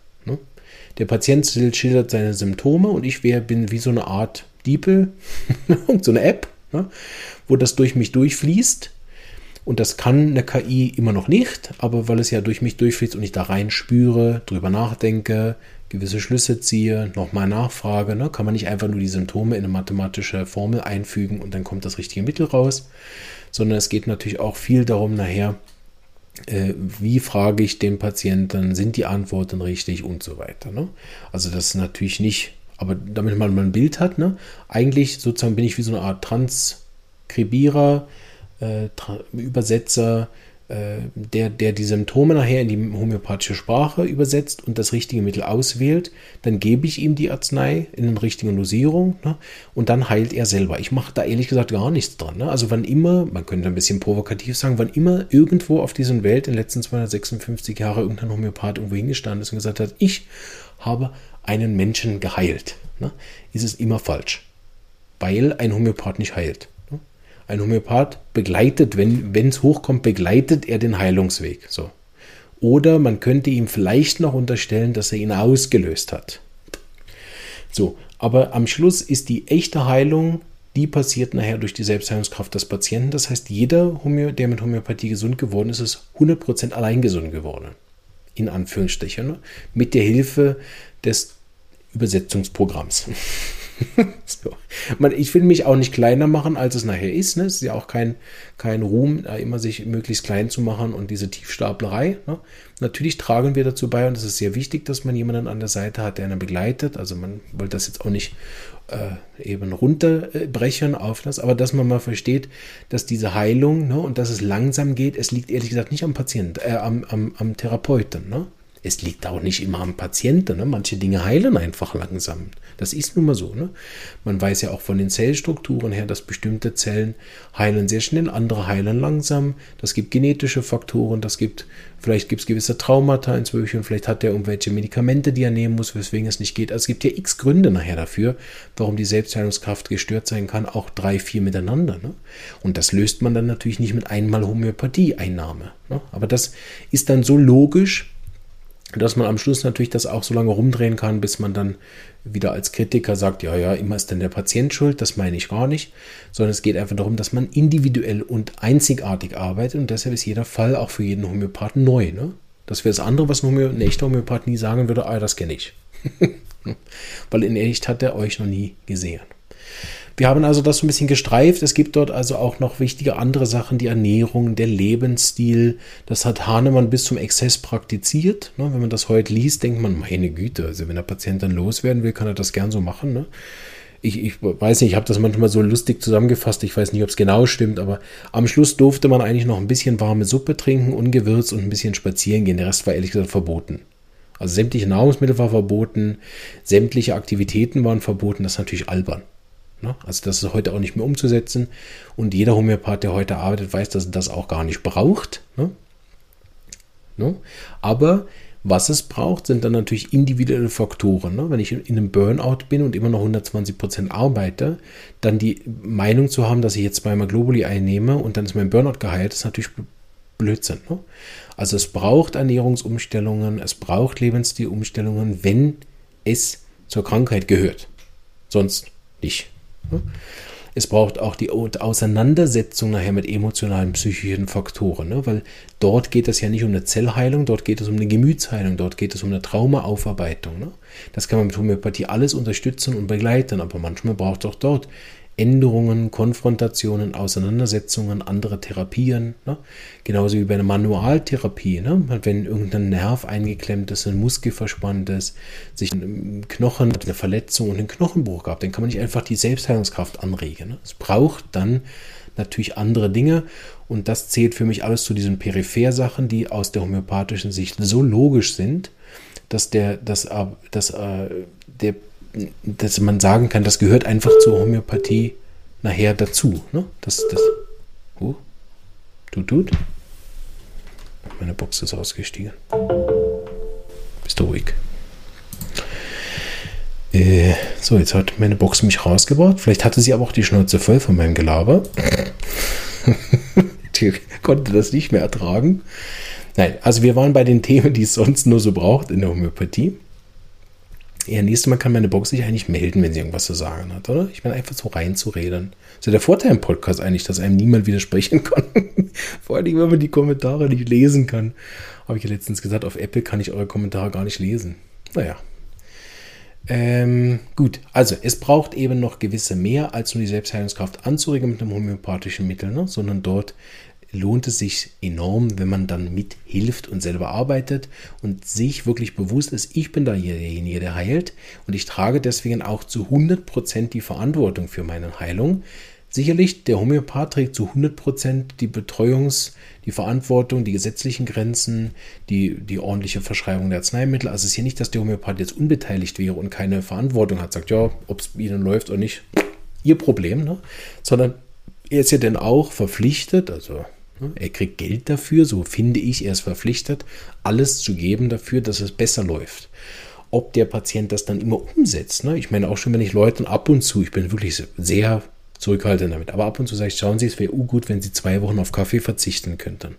Speaker 1: Der Patient schildert seine Symptome und ich wär, bin wie so eine Art Diepel, so eine App, ne, wo das durch mich durchfließt. Und das kann eine KI immer noch nicht, aber weil es ja durch mich durchfließt und ich da rein spüre, drüber nachdenke, gewisse Schlüsse ziehe, nochmal nachfrage, ne, kann man nicht einfach nur die Symptome in eine mathematische Formel einfügen und dann kommt das richtige Mittel raus, sondern es geht natürlich auch viel darum, nachher wie frage ich den Patienten, sind die Antworten richtig und so weiter. Ne? Also das ist natürlich nicht Aber damit man mal ein Bild hat, ne? eigentlich sozusagen bin ich wie so eine Art Transkribierer, äh, Übersetzer, äh, der, der die Symptome nachher in die homöopathische Sprache übersetzt und das richtige Mittel auswählt, dann gebe ich ihm die Arznei in den richtigen Dosierung ne, und dann heilt er selber. Ich mache da ehrlich gesagt gar nichts dran. Ne? Also wann immer, man könnte ein bisschen provokativ sagen, wann immer irgendwo auf dieser Welt in den letzten 256 Jahren irgendein Homöopath irgendwo hingestanden ist und gesagt hat, ich habe einen Menschen geheilt, ne, ist es immer falsch, weil ein Homöopath nicht heilt. Ein Homöopath begleitet, wenn es hochkommt, begleitet er den Heilungsweg. So. Oder man könnte ihm vielleicht noch unterstellen, dass er ihn ausgelöst hat. So, aber am Schluss ist die echte Heilung, die passiert nachher durch die Selbstheilungskraft des Patienten. Das heißt, jeder, Homö der mit Homöopathie gesund geworden ist, ist 100% allein gesund geworden. In Anführungsstrichen. Ne? Mit der Hilfe des Übersetzungsprogramms. so. Ich will mich auch nicht kleiner machen, als es nachher ist. Ne? Es ist ja auch kein, kein Ruhm, immer sich möglichst klein zu machen und diese Tiefstaplerei. Ne? Natürlich tragen wir dazu bei und es ist sehr wichtig, dass man jemanden an der Seite hat, der einen begleitet. Also man wollte das jetzt auch nicht äh, eben runterbrechen auf das, aber dass man mal versteht, dass diese Heilung ne, und dass es langsam geht, es liegt ehrlich gesagt nicht am Patienten, äh, am, am, am Therapeuten. Ne? Es liegt auch nicht immer am Patienten. Ne? Manche Dinge heilen einfach langsam. Das ist nun mal so. Ne? Man weiß ja auch von den Zellstrukturen her, dass bestimmte Zellen heilen sehr schnell, andere heilen langsam. Das gibt genetische Faktoren, das gibt, vielleicht gibt es gewisse Traumata inzwischen, vielleicht hat er irgendwelche Medikamente, die er nehmen muss, weswegen es nicht geht. Also es gibt ja x Gründe nachher dafür, warum die Selbstheilungskraft gestört sein kann, auch drei, vier miteinander. Ne? Und das löst man dann natürlich nicht mit einmal Homöopathie-Einnahme. Ne? Aber das ist dann so logisch, dass man am Schluss natürlich das auch so lange rumdrehen kann, bis man dann wieder als Kritiker sagt, ja, ja, immer ist denn der Patient schuld, das meine ich gar nicht, sondern es geht einfach darum, dass man individuell und einzigartig arbeitet und deshalb ist jeder Fall auch für jeden Homöopathen neu. Ne? Das wäre das andere, was ein, ein echter Homöopath nie sagen würde, ah, das kenne ich. Weil in echt hat er euch noch nie gesehen. Wir haben also das so ein bisschen gestreift. Es gibt dort also auch noch wichtige andere Sachen, die Ernährung, der Lebensstil. Das hat Hahnemann bis zum Exzess praktiziert. Ne? Wenn man das heute liest, denkt man, meine Güte, also wenn der Patient dann loswerden will, kann er das gern so machen. Ne? Ich, ich, weiß nicht, ich habe das manchmal so lustig zusammengefasst. Ich weiß nicht, ob es genau stimmt, aber am Schluss durfte man eigentlich noch ein bisschen warme Suppe trinken, ungewürzt und ein bisschen spazieren gehen. Der Rest war ehrlich gesagt verboten. Also sämtliche Nahrungsmittel war verboten, sämtliche Aktivitäten waren verboten. Das ist natürlich albern. Ne? Also das ist heute auch nicht mehr umzusetzen. Und jeder Homöopath, der heute arbeitet, weiß, dass er das auch gar nicht braucht. Ne? Ne? Aber was es braucht, sind dann natürlich individuelle Faktoren. Ne? Wenn ich in einem Burnout bin und immer noch 120 Prozent arbeite, dann die Meinung zu haben, dass ich jetzt zweimal Globuli einnehme und dann ist mein Burnout geheilt, ist natürlich Blödsinn. Ne? Also es braucht Ernährungsumstellungen, es braucht Lebensstilumstellungen, wenn es zur Krankheit gehört. Sonst nicht. Es braucht auch die Auseinandersetzung nachher mit emotionalen, psychischen Faktoren, ne? weil dort geht es ja nicht um eine Zellheilung, dort geht es um eine Gemütsheilung, dort geht es um eine Traumaaufarbeitung. Ne? Das kann man mit Homöopathie alles unterstützen und begleiten, aber manchmal braucht es auch dort Änderungen, Konfrontationen, Auseinandersetzungen, andere Therapien. Ne? Genauso wie bei einer Manualtherapie. Ne? Wenn irgendein Nerv eingeklemmt ist, ein Muskel verspannt ist, sich ein Knochen, eine Verletzung und einen Knochenbruch gab, dann kann man nicht einfach die Selbstheilungskraft anregen. Ne? Es braucht dann natürlich andere Dinge und das zählt für mich alles zu diesen Periphersachen, die aus der homöopathischen Sicht so logisch sind, dass der, dass, dass, äh, der dass man sagen kann, das gehört einfach zur Homöopathie nachher dazu. Ne? Das, das, oh, tut, tut. Meine Box ist ausgestiegen. Bist du ruhig. Äh, so, jetzt hat meine Box mich rausgebracht. Vielleicht hatte sie aber auch die Schnauze voll von meinem Gelaber. die konnte das nicht mehr ertragen. Nein, also wir waren bei den Themen, die es sonst nur so braucht in der Homöopathie. Ja, nächstes Mal kann meine Box sich eigentlich melden, wenn sie irgendwas zu sagen hat, oder? Ich bin einfach so reinzureden. Das ist ja der Vorteil im Podcast eigentlich, dass einem niemand widersprechen kann. Vor allem, wenn man die Kommentare nicht lesen kann. Habe ich ja letztens gesagt, auf Apple kann ich eure Kommentare gar nicht lesen. Naja. Ähm, gut, also es braucht eben noch gewisse mehr, als nur die Selbstheilungskraft anzuregen mit einem homöopathischen Mittel, ne? sondern dort lohnt es sich enorm, wenn man dann mithilft und selber arbeitet und sich wirklich bewusst ist, ich bin da derjenige, der heilt und ich trage deswegen auch zu 100% die Verantwortung für meine Heilung. Sicherlich, der Homöopath trägt zu 100% die Betreuungs-, die Verantwortung, die gesetzlichen Grenzen, die, die ordentliche Verschreibung der Arzneimittel. Also es ist hier nicht, dass der Homöopath jetzt unbeteiligt wäre und keine Verantwortung hat, sagt, ja, ob es ihnen läuft oder nicht, ihr Problem, ne? sondern er ist ja dann auch verpflichtet, also er kriegt Geld dafür, so finde ich, er ist verpflichtet, alles zu geben dafür, dass es besser läuft. Ob der Patient das dann immer umsetzt, ne? ich meine auch schon, wenn ich Leuten ab und zu, ich bin wirklich sehr zurückhaltend damit. Aber ab und zu sage ich, schauen Sie, es wäre gut, wenn Sie zwei Wochen auf Kaffee verzichten könnten.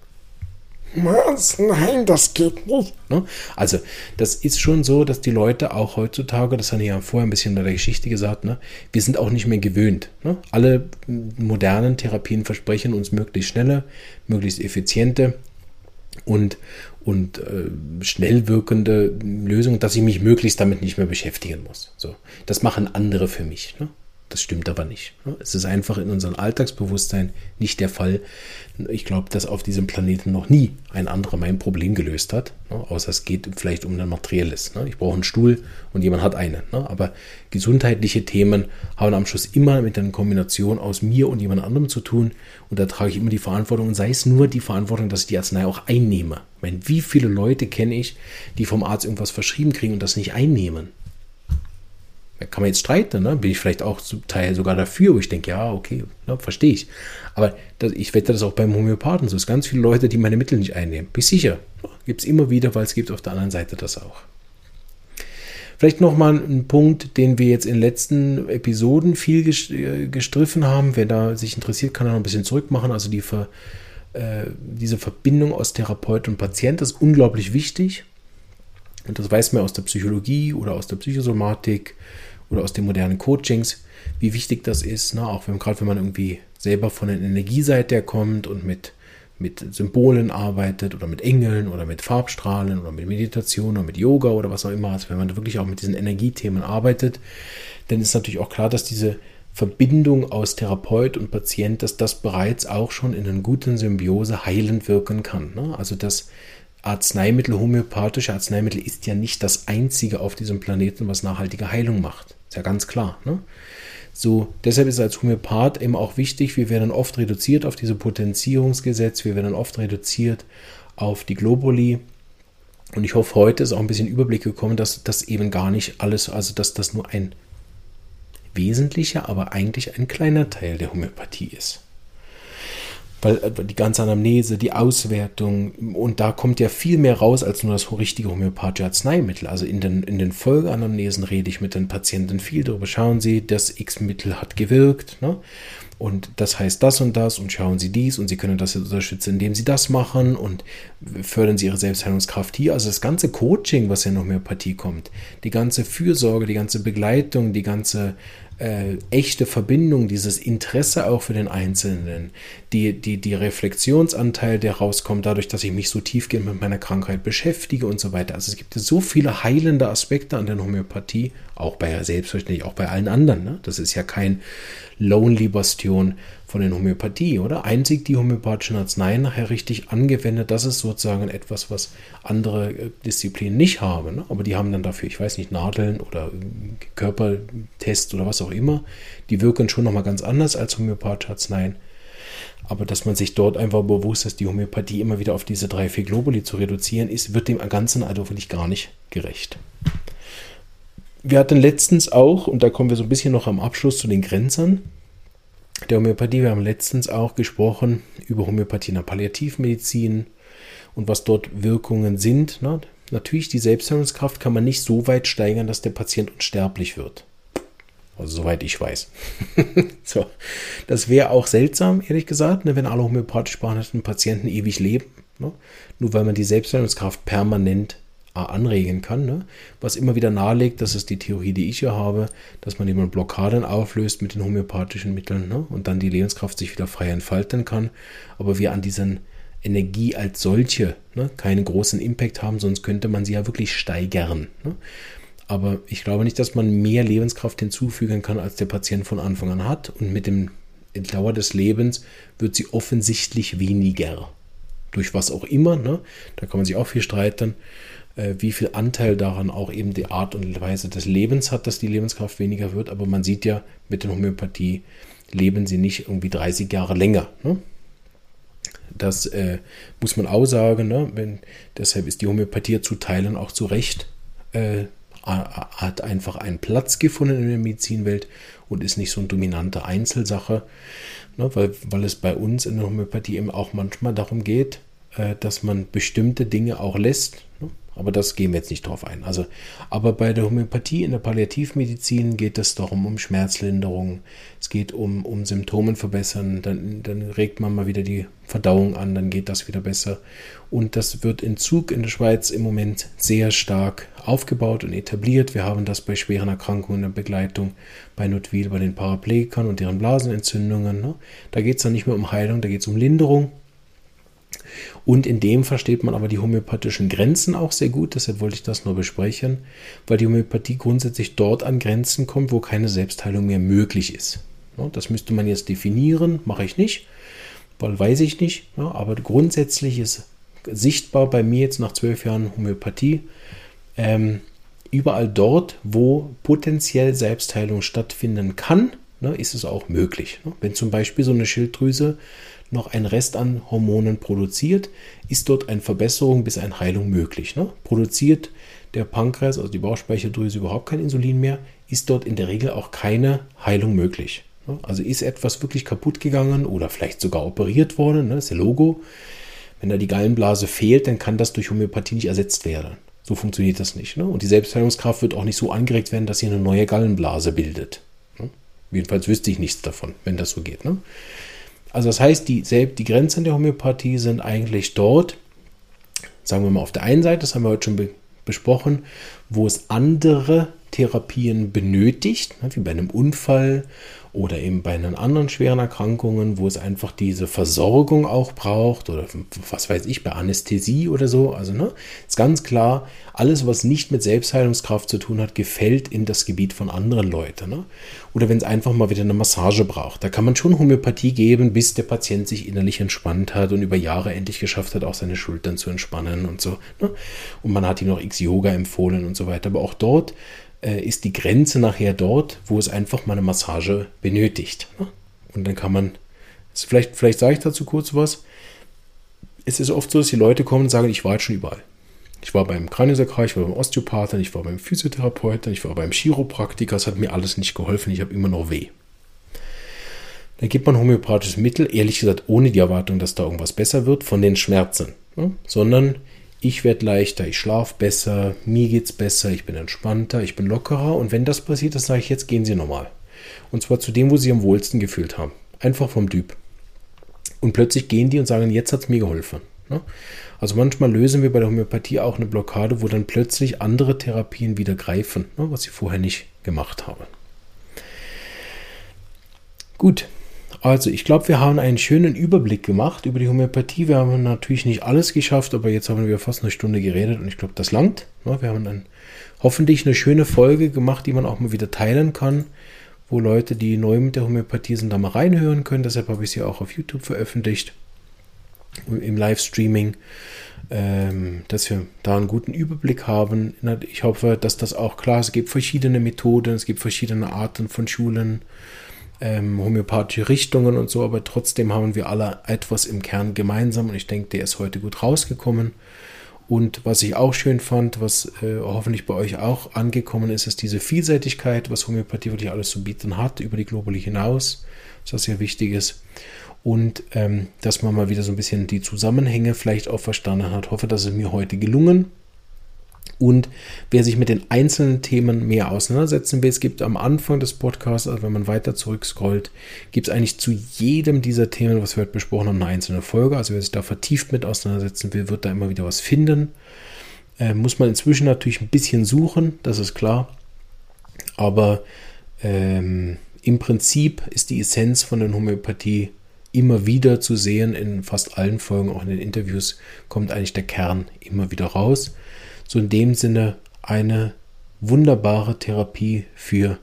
Speaker 2: Was? Nein, das geht nicht.
Speaker 1: Ne? Also, das ist schon so, dass die Leute auch heutzutage, das habe ich ja vorher ein bisschen in der Geschichte gesagt, ne, wir sind auch nicht mehr gewöhnt. Ne? Alle modernen Therapien versprechen uns möglichst schnelle, möglichst effiziente und, und äh, schnell wirkende Lösungen, dass ich mich möglichst damit nicht mehr beschäftigen muss. So, das machen andere für mich. Ne? Das stimmt aber nicht. Es ist einfach in unserem Alltagsbewusstsein nicht der Fall. Ich glaube, dass auf diesem Planeten noch nie ein anderer mein Problem gelöst hat, außer es geht vielleicht um ein materielles. Ich brauche einen Stuhl und jemand hat einen. Aber gesundheitliche Themen haben am Schluss immer mit einer Kombination aus mir und jemand anderem zu tun und da trage ich immer die Verantwortung und sei es nur die Verantwortung, dass ich die Arznei auch einnehme. Ich meine, wie viele Leute kenne ich, die vom Arzt irgendwas verschrieben kriegen und das nicht einnehmen? Da kann man jetzt streiten, ne? bin ich vielleicht auch zum Teil sogar dafür, wo ich denke, ja, okay, ne, verstehe ich. Aber das, ich wette das auch beim Homöopathen so. Es ganz viele Leute, die meine Mittel nicht einnehmen. Bin ich sicher. Gibt es immer wieder, weil es gibt auf der anderen Seite das auch. Vielleicht nochmal ein Punkt, den wir jetzt in den letzten Episoden viel äh, gestriffen haben. Wer da sich interessiert, kann da noch ein bisschen zurückmachen. Also die Ver, äh, diese Verbindung aus Therapeut und Patient ist unglaublich wichtig. Und das weiß man aus der Psychologie oder aus der Psychosomatik oder aus den modernen Coachings, wie wichtig das ist. Ne? Auch wenn, gerade wenn man irgendwie selber von der Energieseite kommt und mit, mit Symbolen arbeitet oder mit Engeln oder mit Farbstrahlen oder mit Meditation oder mit Yoga oder was auch immer. Also wenn man wirklich auch mit diesen Energiethemen arbeitet, dann ist natürlich auch klar, dass diese Verbindung aus Therapeut und Patient, dass das bereits auch schon in einer guten Symbiose heilend wirken kann. Ne? Also dass Arzneimittel, homöopathische Arzneimittel ist ja nicht das einzige auf diesem Planeten, was nachhaltige Heilung macht. Ist ja ganz klar. Ne? So, deshalb ist als Homöopath eben auch wichtig, wir werden oft reduziert auf diese Potenzierungsgesetz, wir werden oft reduziert auf die Globuli. Und ich hoffe, heute ist auch ein bisschen Überblick gekommen, dass das eben gar nicht alles, also dass das nur ein wesentlicher, aber eigentlich ein kleiner Teil der Homöopathie ist weil äh, die ganze Anamnese, die Auswertung und da kommt ja viel mehr raus als nur das richtige homöopathische Arzneimittel. Also in den, in den Folgeanamnesen rede ich mit den Patienten viel darüber. Schauen Sie, das X-Mittel hat gewirkt. Ne? Und das heißt das und das und schauen Sie dies und Sie können das unterstützen, indem Sie das machen und fördern Sie Ihre Selbstheilungskraft hier. Also das ganze Coaching, was in Homöopathie kommt, die ganze Fürsorge, die ganze Begleitung, die ganze äh, echte Verbindung, dieses Interesse auch für den Einzelnen, die, die, die Reflexionsanteil, der rauskommt, dadurch, dass ich mich so tiefgehend mit meiner Krankheit beschäftige und so weiter. Also es gibt so viele heilende Aspekte an der Homöopathie, auch bei selbstverständlich, auch bei allen anderen. Ne? Das ist ja kein Lonely Bastion von der Homöopathie, oder? Einzig die homöopathischen Arzneien nachher richtig angewendet, das ist sozusagen etwas, was andere äh, Disziplinen nicht haben. Ne? Aber die haben dann dafür, ich weiß nicht, Nadeln oder Körpertests oder was auch immer. Die wirken schon nochmal ganz anders als homöopathische Arzneien. Aber dass man sich dort einfach bewusst ist, die Homöopathie immer wieder auf diese drei, vier Globuli zu reduzieren, ist, wird dem Ganzen also wirklich gar nicht gerecht. Wir hatten letztens auch, und da kommen wir so ein bisschen noch am Abschluss zu den Grenzern, der Homöopathie. Wir haben letztens auch gesprochen über Homöopathie in der Palliativmedizin und was dort Wirkungen sind. Ne? Natürlich, die Selbstheilungskraft kann man nicht so weit steigern, dass der Patient unsterblich wird. Also soweit ich weiß. so. Das wäre auch seltsam, ehrlich gesagt, ne, wenn alle homöopathisch behandelten Patienten ewig leben. Ne? Nur weil man die Selbstheilungskraft permanent anregen kann. Ne? Was immer wieder nahelegt, das ist die Theorie, die ich hier habe, dass man eben Blockaden auflöst mit den homöopathischen Mitteln ne? und dann die Lebenskraft sich wieder frei entfalten kann. Aber wir an diesen Energie als solche ne, keinen großen Impact haben, sonst könnte man sie ja wirklich steigern. Ne? Aber ich glaube nicht, dass man mehr Lebenskraft hinzufügen kann, als der Patient von Anfang an hat. Und mit dem Dauer des Lebens wird sie offensichtlich weniger. Durch was auch immer, ne? da kann man sich auch viel streiten, äh, wie viel Anteil daran auch eben die Art und Weise des Lebens hat, dass die Lebenskraft weniger wird. Aber man sieht ja, mit der Homöopathie leben sie nicht irgendwie 30 Jahre länger. Ne? Das äh, muss man auch sagen. Ne? Wenn, deshalb ist die Homöopathie zu Teilen auch zu Recht äh, hat einfach einen Platz gefunden in der Medizinwelt und ist nicht so eine dominante Einzelsache, ne, weil, weil es bei uns in der Homöopathie eben auch manchmal darum geht, äh, dass man bestimmte Dinge auch lässt. Aber das gehen wir jetzt nicht drauf ein. Also, aber bei der Homöopathie in der Palliativmedizin geht es darum um Schmerzlinderung. Es geht um, um Symptomen verbessern. Dann, dann regt man mal wieder die Verdauung an, dann geht das wieder besser. Und das wird in Zug in der Schweiz im Moment sehr stark aufgebaut und etabliert. Wir haben das bei schweren Erkrankungen in der Begleitung, bei Notwil, bei den Paraplegikern und deren Blasenentzündungen. Ne? Da geht es dann nicht mehr um Heilung, da geht es um Linderung. Und in dem versteht man aber die homöopathischen Grenzen auch sehr gut, deshalb wollte ich das nur besprechen, weil die Homöopathie grundsätzlich dort an Grenzen kommt, wo keine Selbstheilung mehr möglich ist. Das müsste man jetzt definieren, mache ich nicht, weil weiß ich nicht, aber grundsätzlich ist sichtbar bei mir jetzt nach zwölf Jahren Homöopathie, ähm, überall dort, wo potenziell Selbstheilung stattfinden kann, ne, ist es auch möglich. Ne? Wenn zum Beispiel so eine Schilddrüse noch ein Rest an Hormonen produziert, ist dort eine Verbesserung bis eine Heilung möglich. Ne? Produziert der Pankreas, also die Bauchspeicheldrüse, überhaupt kein Insulin mehr, ist dort in der Regel auch keine Heilung möglich. Ne? Also ist etwas wirklich kaputt gegangen oder vielleicht sogar operiert worden, ne? das ist der Logo. Wenn da die Gallenblase fehlt, dann kann das durch Homöopathie nicht ersetzt werden. So funktioniert das nicht. Ne? Und die Selbstheilungskraft wird auch nicht so angeregt werden, dass sie eine neue Gallenblase bildet. Ne? Jedenfalls wüsste ich nichts davon, wenn das so geht. Ne? Also das heißt, die, die Grenzen der Homöopathie sind eigentlich dort, sagen wir mal auf der einen Seite, das haben wir heute schon be besprochen, wo es andere Therapien benötigt, ne, wie bei einem Unfall oder eben bei einen anderen schweren Erkrankungen, wo es einfach diese Versorgung auch braucht oder was weiß ich, bei Anästhesie oder so. Also ne, ist ganz klar, alles, was nicht mit Selbstheilungskraft zu tun hat, gefällt in das Gebiet von anderen Leuten. Ne? Oder wenn es einfach mal wieder eine Massage braucht, da kann man schon Homöopathie geben, bis der Patient sich innerlich entspannt hat und über Jahre endlich geschafft hat, auch seine Schultern zu entspannen und so. Ne? Und man hat ihm noch X-Yoga empfohlen und so weiter. Aber auch dort ist die Grenze nachher dort, wo es einfach mal eine Massage benötigt. Ne? Und dann kann man, vielleicht, vielleicht sage ich dazu kurz was. Es ist oft so, dass die Leute kommen und sagen, ich war jetzt schon überall. Ich war beim Kraniosakral, ich war beim Osteopathen, ich war beim Physiotherapeuten, ich war beim Chiropraktiker, es hat mir alles nicht geholfen, ich habe immer noch weh. Dann gibt man homöopathisches Mittel, ehrlich gesagt, ohne die Erwartung, dass da irgendwas besser wird von den Schmerzen, ne? sondern ich werde leichter, ich schlafe besser, mir geht es besser, ich bin entspannter, ich bin lockerer und wenn das passiert, dann sage ich, jetzt gehen Sie nochmal. Und zwar zu dem, wo Sie am wohlsten gefühlt haben. Einfach vom Typ. Und plötzlich gehen die und sagen, jetzt hat es mir geholfen. Ne? Also manchmal lösen wir bei der Homöopathie auch eine Blockade, wo dann plötzlich andere Therapien wieder greifen, ne, was sie vorher nicht gemacht haben. Gut, also, ich glaube, wir haben einen schönen Überblick gemacht über die Homöopathie. Wir haben natürlich nicht alles geschafft, aber jetzt haben wir fast eine Stunde geredet und ich glaube, das langt. Wir haben dann hoffentlich eine schöne Folge gemacht, die man auch mal wieder teilen kann, wo Leute, die neu mit der Homöopathie sind, da mal reinhören können. Deshalb habe ich sie auch auf YouTube veröffentlicht, im Livestreaming, ähm, dass wir da einen guten Überblick haben. Ich hoffe, dass das auch klar ist. Es gibt verschiedene Methoden, es gibt verschiedene Arten von Schulen ähm, homöopathische Richtungen und so, aber trotzdem haben wir alle etwas im Kern gemeinsam und ich denke, der ist heute gut rausgekommen. Und was ich auch schön fand, was äh, hoffentlich bei euch auch angekommen ist, ist diese Vielseitigkeit, was Homöopathie wirklich alles zu bieten hat, über die Globally hinaus, was sehr wichtig ist. Und ähm, dass man mal wieder so ein bisschen die Zusammenhänge vielleicht auch verstanden hat. Ich hoffe, dass es mir heute gelungen und wer sich mit den einzelnen Themen mehr auseinandersetzen will, es gibt am Anfang des Podcasts, also wenn man weiter zurückscrollt, gibt es eigentlich zu jedem dieser Themen, was wir heute besprochen haben, eine einzelne Folge. Also wer sich da vertieft mit auseinandersetzen will, wird da immer wieder was finden. Äh, muss man inzwischen natürlich ein bisschen suchen, das ist klar. Aber ähm, im Prinzip ist die Essenz von der Homöopathie immer wieder zu sehen. In fast allen Folgen, auch in den Interviews, kommt eigentlich der Kern immer wieder raus so in dem Sinne eine wunderbare Therapie für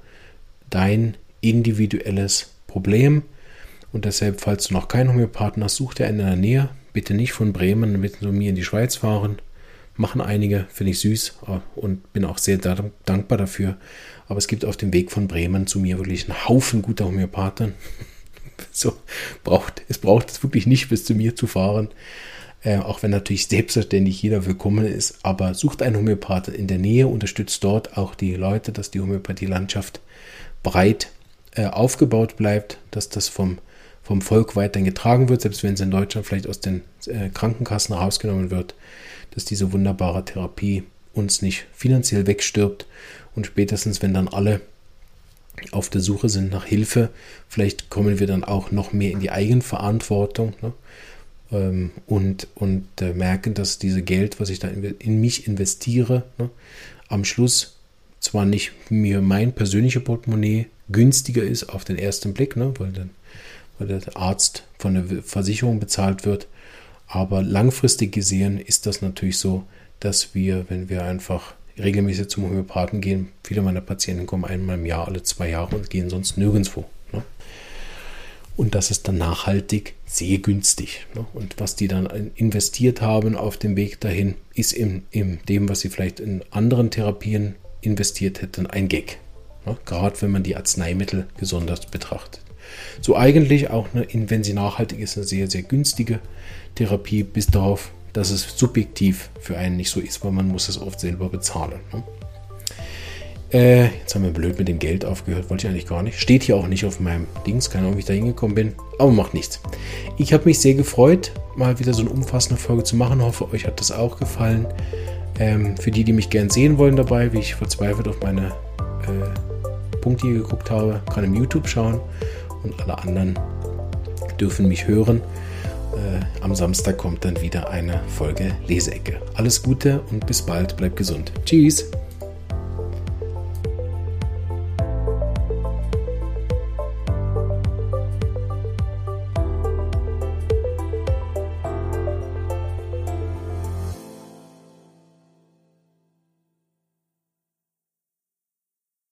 Speaker 1: dein individuelles Problem. Und deshalb, falls du noch keinen Homöopathen hast, such dir einen in der Nähe. Bitte nicht von Bremen mit mir in die Schweiz fahren. Machen einige, finde ich süß äh, und bin auch sehr dankbar dafür. Aber es gibt auf dem Weg von Bremen zu mir wirklich einen Haufen guter Homöopathen. so braucht, es braucht es wirklich nicht bis zu mir zu fahren. Äh, auch wenn natürlich selbstverständlich jeder willkommen ist. Aber sucht einen Homöopathen in der Nähe, unterstützt dort auch die Leute, dass die Homöopathielandschaft breit äh, aufgebaut bleibt, dass das vom, vom Volk weiterhin getragen wird, selbst wenn es in Deutschland vielleicht aus den äh, Krankenkassen rausgenommen wird, dass diese wunderbare Therapie uns nicht finanziell wegstirbt und spätestens, wenn dann alle auf der Suche sind nach Hilfe, vielleicht kommen wir dann auch noch mehr in die Eigenverantwortung ne? Ähm, und, und äh, merken, dass dieses Geld, was ich da in, in mich investiere, ne, am Schluss zwar nicht mir mein persönlicher Portemonnaie günstiger ist auf den ersten Blick, ne, weil, dann, weil der Arzt von der Versicherung bezahlt wird, aber langfristig gesehen ist das natürlich so, dass wir, wenn wir einfach regelmäßig zum Homöopathen gehen, viele meiner Patienten kommen einmal im Jahr, alle zwei Jahre und gehen sonst nirgendwo. Ne? Und das ist dann nachhaltig sehr günstig. Ne? Und was die dann investiert haben auf dem Weg dahin, ist in, in dem, was sie vielleicht in anderen Therapien investiert hätten, ein Gag. Ne? Gerade wenn man die Arzneimittel gesondert betrachtet. So eigentlich auch, eine, wenn sie nachhaltig ist, eine sehr, sehr günstige Therapie, bis darauf, dass es subjektiv für einen nicht so ist, weil man muss es oft selber bezahlen. Ne? Äh, jetzt haben wir blöd mit dem Geld aufgehört, wollte ich eigentlich gar nicht. Steht hier auch nicht auf meinem Dings, keine Ahnung, wie ich da hingekommen bin, aber macht nichts. Ich habe mich sehr gefreut, mal wieder so eine umfassende Folge zu machen. Hoffe, euch hat das auch gefallen. Ähm, für die, die mich gern sehen wollen dabei, wie ich verzweifelt auf meine äh, Punkte hier geguckt habe, kann im YouTube schauen und alle anderen dürfen mich hören. Äh, am Samstag kommt dann wieder eine Folge Leseecke. Alles Gute und bis bald, bleibt gesund. Tschüss!